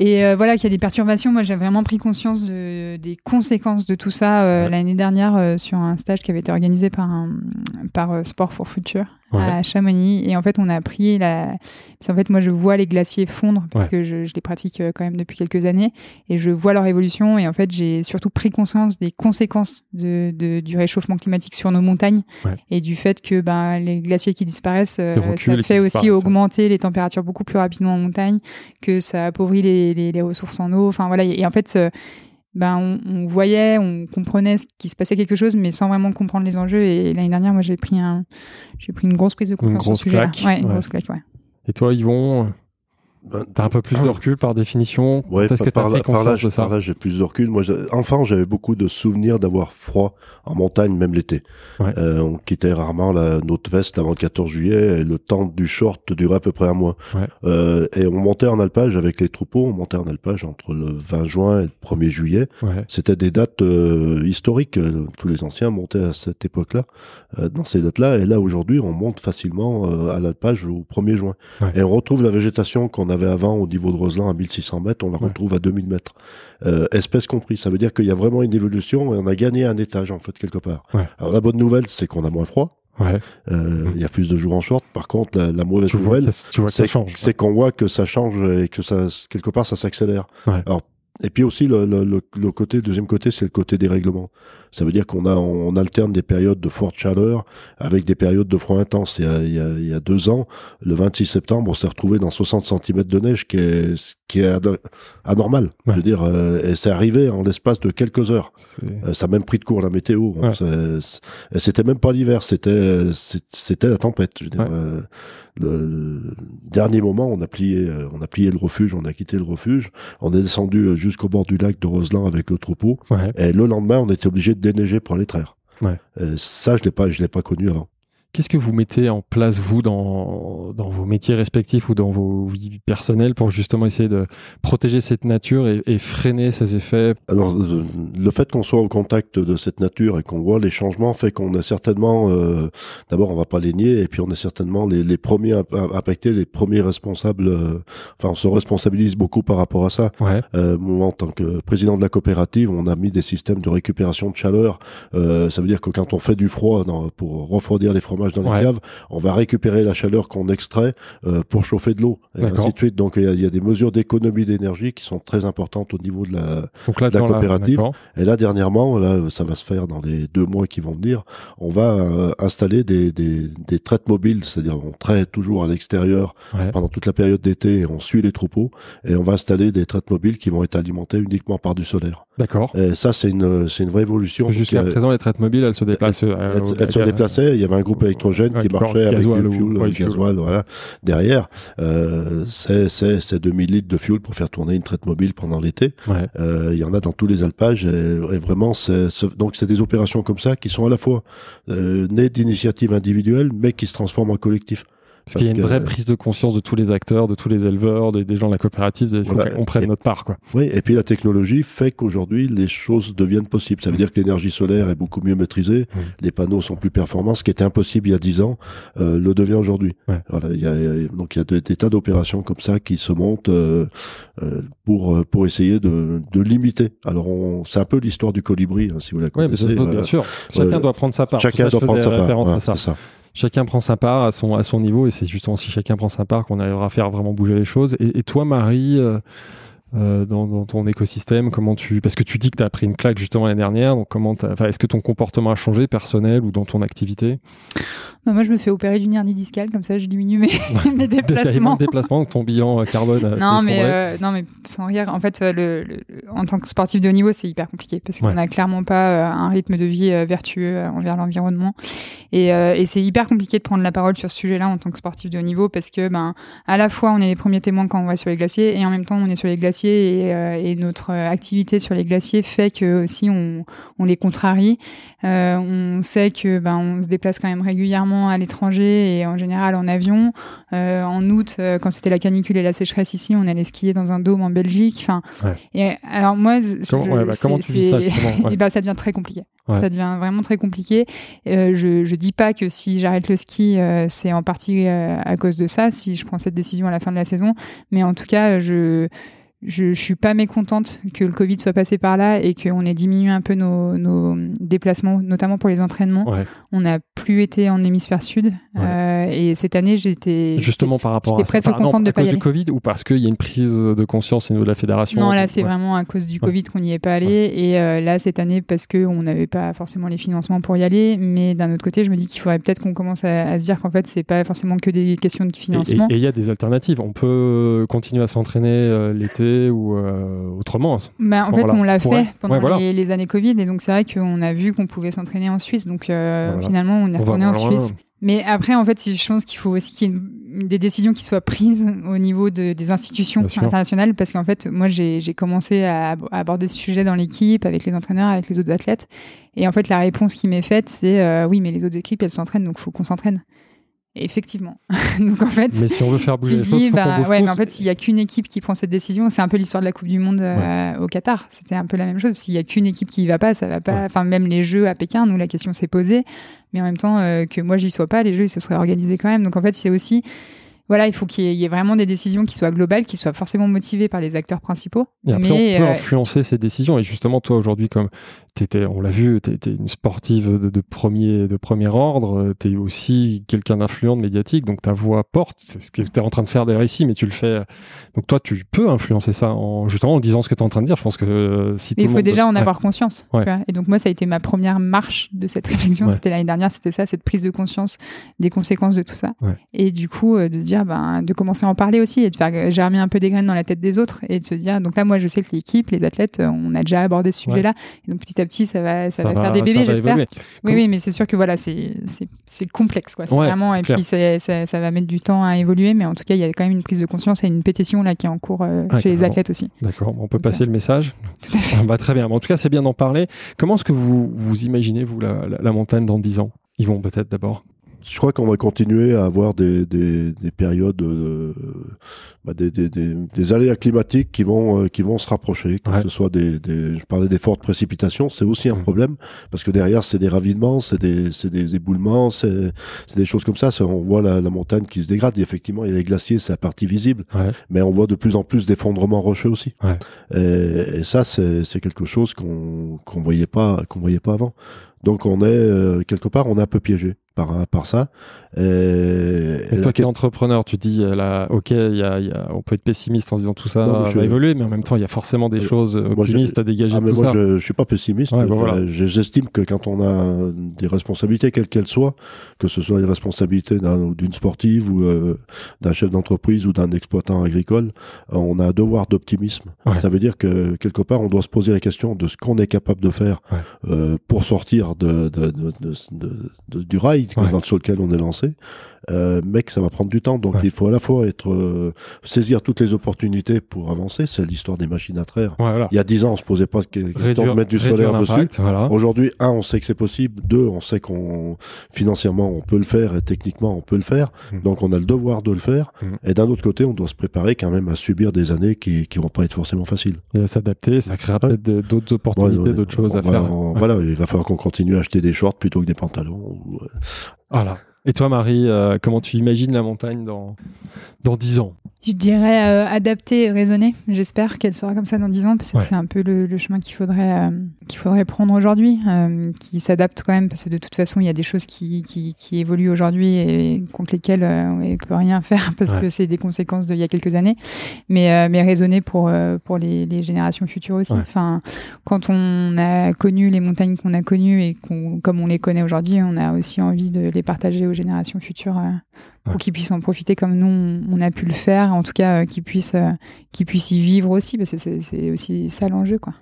Et euh, voilà, qu'il y a des perturbations. Moi, j'ai vraiment pris conscience de, des conséquences de tout ça euh, Ouais. l'année dernière euh, sur un stage qui avait été organisé par, un, par Sport for Future Ouais. à Chamonix. Et en fait, on a appris la. Parce qu'en fait, moi, je vois les glaciers fondre parce Ouais. que je, je les pratique euh, quand même depuis quelques années et je vois leur évolution. Et en fait, j'ai surtout pris conscience des conséquences de, de- du réchauffement climatique sur nos montagnes Ouais. et du fait que ben, les glaciers qui disparaissent, euh, ça fait aussi ouais. augmenter les températures beaucoup plus rapidement en montagne, que ça appauvrit les, les, les ressources en eau. Enfin voilà, et en fait, euh, ben, on, on voyait, on comprenait ce qui se passait quelque chose, mais sans vraiment comprendre les enjeux. Et l'année dernière, moi, j'ai pris un, j'ai pris une grosse prise de conscience grosse sur ce claque, Ouais, une ouais. grosse claque, ouais. Et toi, Yvon? Ben, T'as un peu plus de recul par définition? Ouais, Est-ce que par, pris par là, conscience de ça par là, j'ai plus de recul. Moi, enfant, j'avais beaucoup de souvenirs d'avoir froid en montagne, même l'été. Ouais. Euh, on quittait rarement la, notre veste avant le 14 juillet. Et le temps du short durait à peu près un mois. Ouais. Euh, et on montait en alpage avec les troupeaux. On montait en alpage entre le 20 juin et le 1er juillet. Ouais. C'était des dates euh, historiques. Euh, Tous les anciens montaient à cette époque-là, euh, dans ces dates-là. Et là, aujourd'hui, on monte facilement euh, à l'alpage au 1er juin. Ouais. Et on retrouve la végétation qu'on avait avant au niveau de Roseland à 1600 mètres. On la Ouais. retrouve à 2000 mètres. Euh, espèce compris. Ça veut dire qu'il y a vraiment une évolution et on a gagné un étage, en fait, quelque part. Ouais. Alors, la bonne nouvelle, c'est qu'on a moins froid. Ouais. Euh, Mm. Il y a plus de jours en short. Par contre, la, la mauvaise nouvelle, c'est qu'on voit que ça change et que ça quelque part ça s'accélère. Alors et puis aussi le, le, le, le côté deuxième côté c'est le côté des règlements. Ça veut dire qu'on a on alterne des périodes de forte chaleur avec des périodes de froid intense. Il y a, il y a, il y a deux ans, le 26 septembre, on s'est retrouvé dans 60 cm de neige qui est ce qui est anormal. Ouais. Je veux dire euh, et c'est arrivé en l'espace de quelques heures. Euh, ça a même pris de court la météo. Ouais. C'était même pas l'hiver, c'était c'était la tempête. Je veux dire, Ouais. euh, le, dernier moment, on a plié, on a plié le refuge, on a quitté le refuge, on est descendu jusqu'au bord du lac de Roseland avec le troupeau. Et le lendemain, on était obligé de déneiger pour aller traire. Ouais. Euh, ça, je l'ai pas, je l'ai pas connu avant. Qu'est-ce que vous mettez en place, vous, dans, dans vos métiers respectifs ou dans vos vies personnelles pour justement essayer de protéger cette nature et, et freiner ses effets? Alors, euh, le fait qu'on soit au contact de cette nature et qu'on voit les changements fait qu'on est certainement, euh, d'abord, on va pas les nier, et puis on est certainement les, les premiers imp- impactés, les premiers responsables. euh, enfin, on se responsabilise beaucoup par rapport à ça. Ouais. Euh, moi, en tant que président de la coopérative, on a mis des systèmes de récupération de chaleur. Ça veut dire que quand on fait du froid dans- pour refroidir les fromages dans les Ouais. caves, on va récupérer la chaleur qu'on extrait euh, pour chauffer de l'eau, et ainsi de suite. Donc, il y y a des mesures d'économie d'énergie qui sont très importantes au niveau de la, Donc là, La dans coopérative. d'accord. et là, dernièrement, là, ça va se faire dans les deux mois qui vont venir. On va euh, installer des, des, des traites mobiles, c'est-à-dire on traite toujours à l'extérieur Ouais. pendant toute la période d'été. et On suit les troupeaux et on va installer des traites mobiles qui vont être alimentées uniquement par du solaire. D'accord. Et ça, c'est une, c'est une vraie évolution. Jusqu'à présent, les traites mobiles, elles se déplacent. euh, elles, elles se déplaçaient. Il y avait un groupe électrogène Ouais, qui marchait avec du ou- fuel, du fuel. gasoil, voilà. Derrière, euh, c'est, c'est, c'est 2000 litres de fuel pour faire tourner une traite mobile pendant l'été. Ouais. Euh, il y en a dans tous les alpages et, et vraiment c'est c'est- donc c'est des opérations comme ça qui sont à la fois euh, nées d'initiatives individuelles mais qui se transforment en collectif. Parce qu'il y a une que- vraie prise de conscience de tous les acteurs, de tous les éleveurs, des, des gens de la coopérative. Il faut Voilà. qu'on prenne Et- notre part, quoi. Oui, et puis la technologie fait qu'aujourd'hui les choses deviennent possibles. Ça veut dire que l'énergie solaire est beaucoup mieux maîtrisée, les panneaux sont plus performants. Ce qui était impossible il y a 10 ans euh, le devient aujourd'hui. Ouais. Voilà, il y a, il y a- donc il y a des, des tas d'opérations comme ça qui se montent euh, euh, pour pour essayer de, de limiter. Alors on, c'est un peu l'histoire du colibri, hein, si vous la Oui, mais ça, connaissez. c'est- bien sûr. Chacun doit prendre sa part. Chacun ça, doit prendre sa part. à ça. Chacun prend sa part à son, à son niveau et c'est justement si chacun prend sa part qu'on arrivera à faire vraiment bouger les choses. Et, et toi, Marie, euh, euh, dans, dans ton écosystème, comment tu. Parce que tu dis que tu as pris une claque justement l'année dernière, donc comment enfin, est-ce que ton comportement a changé personnel ou dans ton activité? Bah, moi, je me fais opérer d'une hernie discale, comme ça, je diminue mes, <laughs> <laughs> mes déplacements. déplacements, donc ton bilan euh, carbone. a Non mais, euh, non, mais sans rire, en fait, euh, le, le- en tant que sportif de haut niveau, c'est hyper compliqué parce qu'on Ouais. n'a clairement pas euh, un rythme de vie euh, vertueux euh, envers l'environnement. Et, euh, et c'est hyper compliqué de prendre la parole sur ce sujet-là en tant que sportif de haut niveau parce que, ben, à la fois, on est les premiers témoins quand on va sur les glaciers et en même temps, on est sur les glaciers et, euh, et notre euh, activité sur les glaciers fait que aussi on, on les contrarie. Euh, on sait que ben, on se déplace quand même régulièrement à l'étranger et en général en avion. En août, quand c'était la canicule et la sécheresse ici, on allait skier dans un dôme en Belgique. Enfin, Ouais. et alors moi, je- ouais, bah, comment tu vis ça, ouais. <laughs> Ben, ça devient très compliqué. Ça devient vraiment très compliqué. Je, je dis pas que si j'arrête le ski, c'est en partie à cause de ça, si je prends cette décision à la fin de la saison. Mais en tout cas, je je, je suis pas mécontente que le Covid soit passé par là et qu'on ait diminué un peu nos, nos déplacements, notamment pour les entraînements. Ouais. On n'a plus été en hémisphère sud. Euh, et cette année, j'étais. Justement par rapport à ça. presque non, contente de à pas cause y du aller. Covid ou parce qu'il y a une prise de conscience au niveau de la fédération? Non, là, c'est Ouais. vraiment à cause du. Covid qu'on n'y est pas allé. Et euh, là, cette année, parce qu'on n'avait pas forcément les financements pour y aller. Mais d'un autre côté, je me dis qu'il faudrait peut-être qu'on commence à, à se dire qu'en fait, c'est pas forcément que des questions de financement. Et il y a des alternatives. On peut continuer à s'entraîner euh, l'été ou euh, autrement. Bah, en fait, voilà. on l'a Ouais. fait pendant Ouais, voilà. les, les années Covid. Et donc, c'est vrai qu'on a vu qu'on pouvait s'entraîner en Suisse. Donc, euh, Voilà. finalement, on est retourné en. Suisse. Mais après, en fait, je pense qu'il faut aussi qu'il y ait une, des décisions qui soient prises au niveau de, des institutions Bien sûr. internationales, parce qu'en fait, moi, j'ai commencé à aborder ce sujet dans l'équipe, avec les entraîneurs, avec les autres athlètes. Et en fait, la réponse qui m'est faite, c'est euh, oui, mais les autres équipes, elles s'entraînent, donc il faut qu'on s'entraîne. Effectivement. <laughs> donc en fait, Mais si on veut faire bouger tu les choses, dis, qu'on bah, ouais, mais en fait, s'il y a qu'une équipe qui prend cette décision, c'est un peu l'histoire de la Coupe du Monde euh, au Qatar. C'était un peu la même chose. S'il y a qu'une équipe qui y va pas, ça va pas. Ouais. Enfin, même les Jeux à Pékin, nous, la question s'est posée. Mais en même temps, euh, que moi, j'y sois pas, les Jeux, ils se seraient organisés quand même. Donc, en fait, c'est aussi, voilà, il faut qu'il y, ait- il y ait vraiment des décisions qui soient globales, qui soient forcément motivées par les acteurs principaux. Et après, mais, on peut euh, influencer ces décisions. Et justement, toi, aujourd'hui, comme t'étais, on l'a vu, tu étais une sportive de, de premier, de premier ordre, tu es aussi quelqu'un d'influent, de médiatique, donc ta voix porte. C'est ce que tu es en train de faire d'ailleurs ici, mais tu le fais. Donc toi, tu peux influencer ça en, justement en disant ce que tu es en train de dire. Je pense que euh, si Mais tout il faut déjà en Ouais. avoir conscience. tu vois. Et donc moi, ça a été ma première marche de cette réflexion. Ouais. C'était l'année dernière, c'était ça, cette prise de conscience des conséquences de tout ça. Et du coup, euh, de se dire, ben, de commencer à en parler aussi et de faire germer un peu des graines dans la tête des autres et de se dire, donc là, moi, je sais que l'équipe, les athlètes, euh, on a déjà abordé ce sujet-là. Et donc petit à petit, ça va, ça, va, faire des ça bébés, j'espère. Oui, Comme- oui, mais c'est sûr que voilà, c'est complexe, quoi. C'est Ouais, vraiment, et clair. puis c'est- ça va mettre du temps à évoluer, mais en tout cas, il y a quand même une prise de conscience et une pétition là qui est en cours euh, chez les athlètes aussi. D'accord, on peut passer le message. <laughs> Tout à fait. Ah bah, très bien. Mais en tout cas, c'est bien d'en parler. Comment est-ce que vous, vous imaginez, vous, la, la- la montagne dans 10 ans? Ils vont peut-être d'abord. Je crois qu'on va continuer à avoir des, des, des périodes, euh, bah, des, des, des, aléas climatiques qui vont, euh, qui vont se rapprocher, que Ouais. ce soit des, des, je parlais des fortes précipitations, c'est aussi un Mhm. problème parce que derrière c'est des ravinements, c'est des, c'est des éboulements, c'est, c'est des choses comme ça. On voit la, la montagne qui se dégrade. Et effectivement, il y a les glaciers, c'est la partie visible, Ouais. mais on voit de plus en plus d'effondrements rocheux aussi. Ouais. Et, et ça, c'est, c'est quelque chose qu'on, qu'on voyait pas, qu'on voyait pas avant. Donc on est euh, quelque part, on est un peu piégé par par ça. Et, Et et toi qui es entrepreneur, tu dis, euh, là, ok, y a, il y a- on peut être pessimiste en se disant tout ça Non, mais va je- évoluer, mais en même temps, il y a forcément des Euh, choses optimistes je- à dégager Ah, de mais tout moi, ça. je, je suis pas pessimiste. Ouais, bah, voilà. Euh, J'estime que quand on a des responsabilités, quelles qu'elles soient, que ce soit les responsabilités d'un- d'une sportive ou euh, d'un chef d'entreprise ou d'un exploitant agricole, euh, on a un devoir d'optimisme. Ouais. Ça veut dire que quelque part, on doit se poser la question de ce qu'on est capable de faire Ouais. euh, pour sortir de- de- de- du rail Ouais. dans sur lequel on est lancé. Euh, que ça va prendre du temps. Donc Ouais. il faut à la fois être euh, saisir toutes les opportunités pour avancer. C'est l'histoire des machines à traire. Ouais, voilà. Il y a dix ans, on se posait pas question de mettre du solaire dessus. voilà. Aujourd'hui, un, on sait que c'est possible. Deux, on sait qu'on financièrement on peut le faire et techniquement on peut le faire. Mm. Donc on a le devoir de le faire. Mm. Et d'un autre côté, on doit se préparer quand même à subir des années qui qui vont pas être forcément faciles. Et à s'adapter, ça créera Ouais. peut-être d'autres opportunités, Ouais, ouais. d'autres choses On à va- faire. on- Ouais. Voilà, il va falloir qu'on continue à acheter des shorts plutôt que des pantalons. ou, euh, Voilà. Et toi, Marie, euh, comment tu imagines la montagne dans, dans 10 ans? Je dirais euh, adapter et raisonner. J'espère qu'elle sera comme ça dans 10 ans parce que Ouais. c'est un peu le, le chemin qu'il faudrait, euh, qu'il faudrait prendre aujourd'hui, euh, qui s'adapte quand même parce que de toute façon, il y a des choses qui, qui, qui évoluent aujourd'hui et contre lesquelles on ne peut rien faire <laughs> parce Ouais. que c'est des conséquences d'il y a quelques années. Mais, mais raisonner pour, pour les, les générations futures aussi. Ouais. Enfin, quand on a connu les montagnes qu'on a connues et qu'on, comme on les connaît aujourd'hui, on a aussi envie de les partager aux générations futures. euh, pour Ouais. qu'ils puissent en profiter comme nous on, a pu le faire en tout cas euh, qu'ils puissent euh, qu'ils puissent y vivre aussi parce que c'est- aussi ça l'enjeu quoi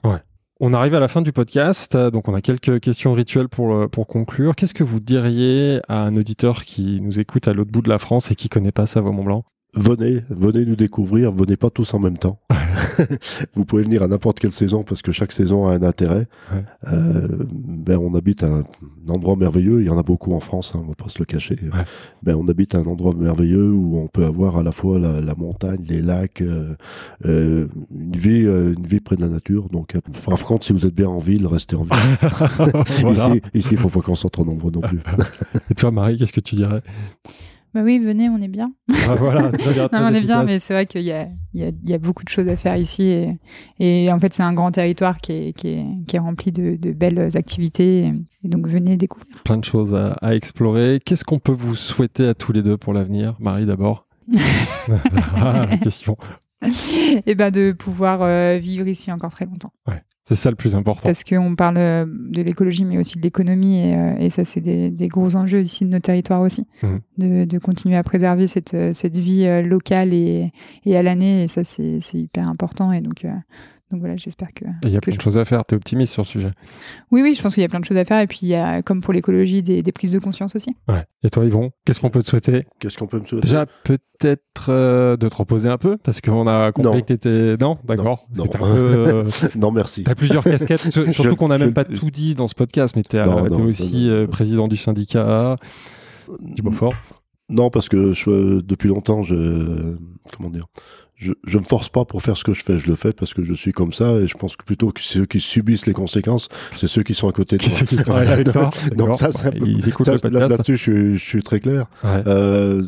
On arrive à la fin du podcast, donc on a quelques questions rituelles pour, pour conclure. Qu'est-ce que vous diriez à un auditeur qui nous écoute à l'autre bout de la France et qui connaît pas Savoie-Mont-Blanc? Venez, venez nous découvrir. Venez pas tous en même temps. <laughs> Vous pouvez venir à n'importe quelle saison parce que chaque saison a un intérêt. Ouais. Euh, ben on habite un endroit merveilleux. Il y en a beaucoup en France, hein, on va pas se le cacher. Ouais. Ben on habite un endroit merveilleux où on peut avoir à la fois la, la montagne, les lacs, euh, euh, une vie, une vie près de la nature. Donc, par contre, si vous êtes bien en ville, restez en ville. <laughs> Voilà. Ici, il faut pas qu'on soit trop nombreux non plus. Et toi, Marie, qu'est-ce que tu dirais? Bah oui venez on est bien Ah, Voilà, <laughs> non, on est bien mais c'est vrai qu'il y a, il y, a, il y a beaucoup de choses à faire ici et, et en fait c'est un grand territoire qui est, qui est, qui est rempli de, de belles activités et, donc venez découvrir Plein de choses à, à explorer. Qu'est-ce qu'on peut vous souhaiter à tous les deux pour l'avenir Marie, d'abord. <laughs> ah, question. et ben de pouvoir euh, vivre ici encore très longtemps C'est ça le plus important. parce qu'on parle euh, de l'écologie, mais aussi de l'économie, et, euh, et ça, c'est des, des gros enjeux ici de nos territoires aussi, Mhm. de, de continuer à préserver cette, euh, cette vie locale et, et à l'année, et ça, c'est c'est hyper important, et donc, euh, donc voilà, j'espère que. Il y a plein je- de choses à faire. Tu es optimiste sur ce sujet. Oui, oui, je pense qu'il y a plein de choses à faire. Et puis, il y a, comme pour l'écologie, des, des prises de conscience aussi. Ouais. Et toi, Yvon, qu'est-ce qu'on peut te souhaiter? Qu'est-ce qu'on peut me souhaiter? Déjà, peut-être euh, de te reposer un peu, parce qu'on a compris Non. que t'étais. Non, d'accord. Non. C'était un peu. euh, <laughs> Non, merci. T'as plusieurs casquettes, sur- <laughs> surtout Je- qu'on n'a même je- pas tout dit dans ce podcast, mais t'es euh, Non, t'es non, aussi non, non. euh, président du syndicat du Beaufort. Non, parce que je, depuis longtemps, je, comment dire, je, je me force pas pour faire ce que je fais. Je le fais parce que je suis comme ça et je pense que plutôt que ceux qui subissent les conséquences, c'est ceux qui sont à côté de moi. toi <laughs> Donc ça, c'est. Là-dessus, je, suis- je suis très clair. Ouais. Euh,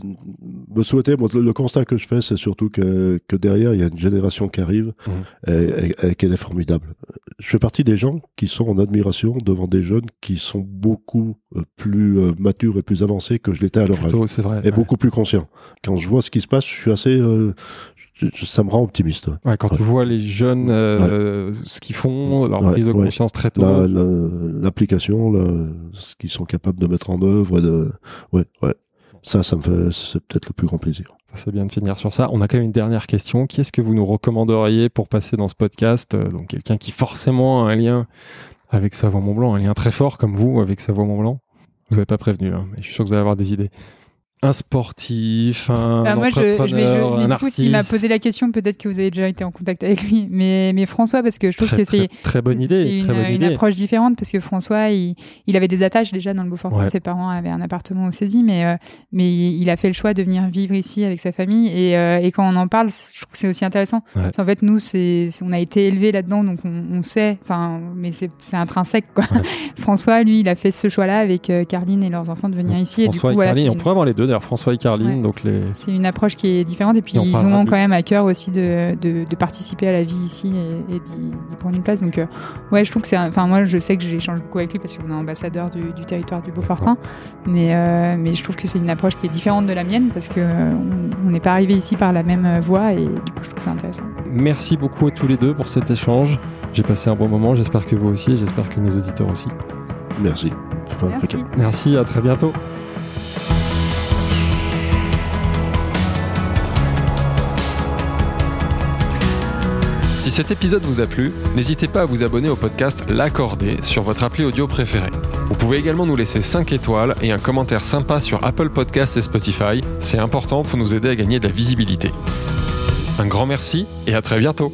me souhaiter, moi, le, le constat que je fais, c'est surtout que, que derrière, il y a une génération qui arrive Mhm. et, et- et qu'elle est formidable. Je fais partie des gens qui sont en admiration devant des jeunes qui sont beaucoup euh, plus euh, matures et plus avancés que je l'étais à leur âge. Plutôt, vrai. Et ouais. beaucoup plus conscient. Quand je vois ce qui se passe, je suis assez... euh, ça me rend optimiste. ouais. Ouais, quand tu vois les jeunes, euh, ce qu'ils font, leur prise de conscience très tôt. La- la- L'application, la- ce qu'ils sont capables de mettre en œuvre, de... ouais, ouais. Ça, ça me fait, c'est peut-être le plus grand plaisir. Ça, C'est bien de finir sur ça. On a quand même une dernière question. Qui est-ce que vous nous recommanderiez pour passer dans ce podcast Euh, Donc quelqu'un qui forcément a un lien avec Savoie Mont Blanc, un lien très fort comme vous avec Savoie Mont Blanc. Vous n'avez pas prévenu, hein, mais je suis sûr que vous allez avoir des idées. Un sportif, un Ah, moi, je, entrepreneur, je un du coup, s'il m'a posé la question, peut-être que vous avez déjà été en contact avec lui. Mais, mais François, parce que je trouve très, que c'est très, très bonne idée. une, très bonne une idée. approche différente parce que François, il, il avait des attaches déjà dans le Beaufort. Ouais. Ses parents avaient un appartement au saisie, mais, euh, mais il a fait le choix de venir vivre ici avec sa famille. Et, euh, et quand on en parle, je trouve que c'est aussi intéressant. Ouais. Parce qu'en fait, nous, c'est, on a été élevés là-dedans, donc on, on sait, enfin, mais c'est, c'est intrinsèque, quoi. Ouais. <laughs> François, lui, il a fait ce choix-là avec euh, Carline et leurs enfants de venir ici. Et du François coup, et voilà, Carline, on une- pourrait avoir les deux François et Carline. Ouais. Donc les... c'est une approche qui est différente et puis Et on ils ont quand même à cœur aussi de, de, de participer à la vie ici et, et d'y, d'y prendre une place. Donc euh, ouais, je trouve que c'est, enfin moi je sais que j'échange beaucoup avec lui parce qu'on est ambassadeur du, du territoire du Beaufortin, mais euh, mais je trouve que c'est une approche qui est différente de la mienne parce que on n'est pas arrivé ici par la même voie et du coup je trouve que c'est intéressant. Merci beaucoup à tous les deux pour cet échange. J'ai passé un bon moment, j'espère que vous aussi et j'espère que nos auditeurs aussi. Merci. Merci. Merci, à très bientôt. Si cet épisode vous a plu, n'hésitez pas à vous abonner au podcast L'Accordé sur votre appli audio préférée. Vous pouvez également nous laisser 5 étoiles et un commentaire sympa sur Apple Podcasts et Spotify. C'est important pour nous aider à gagner de la visibilité. Un grand merci et à très bientôt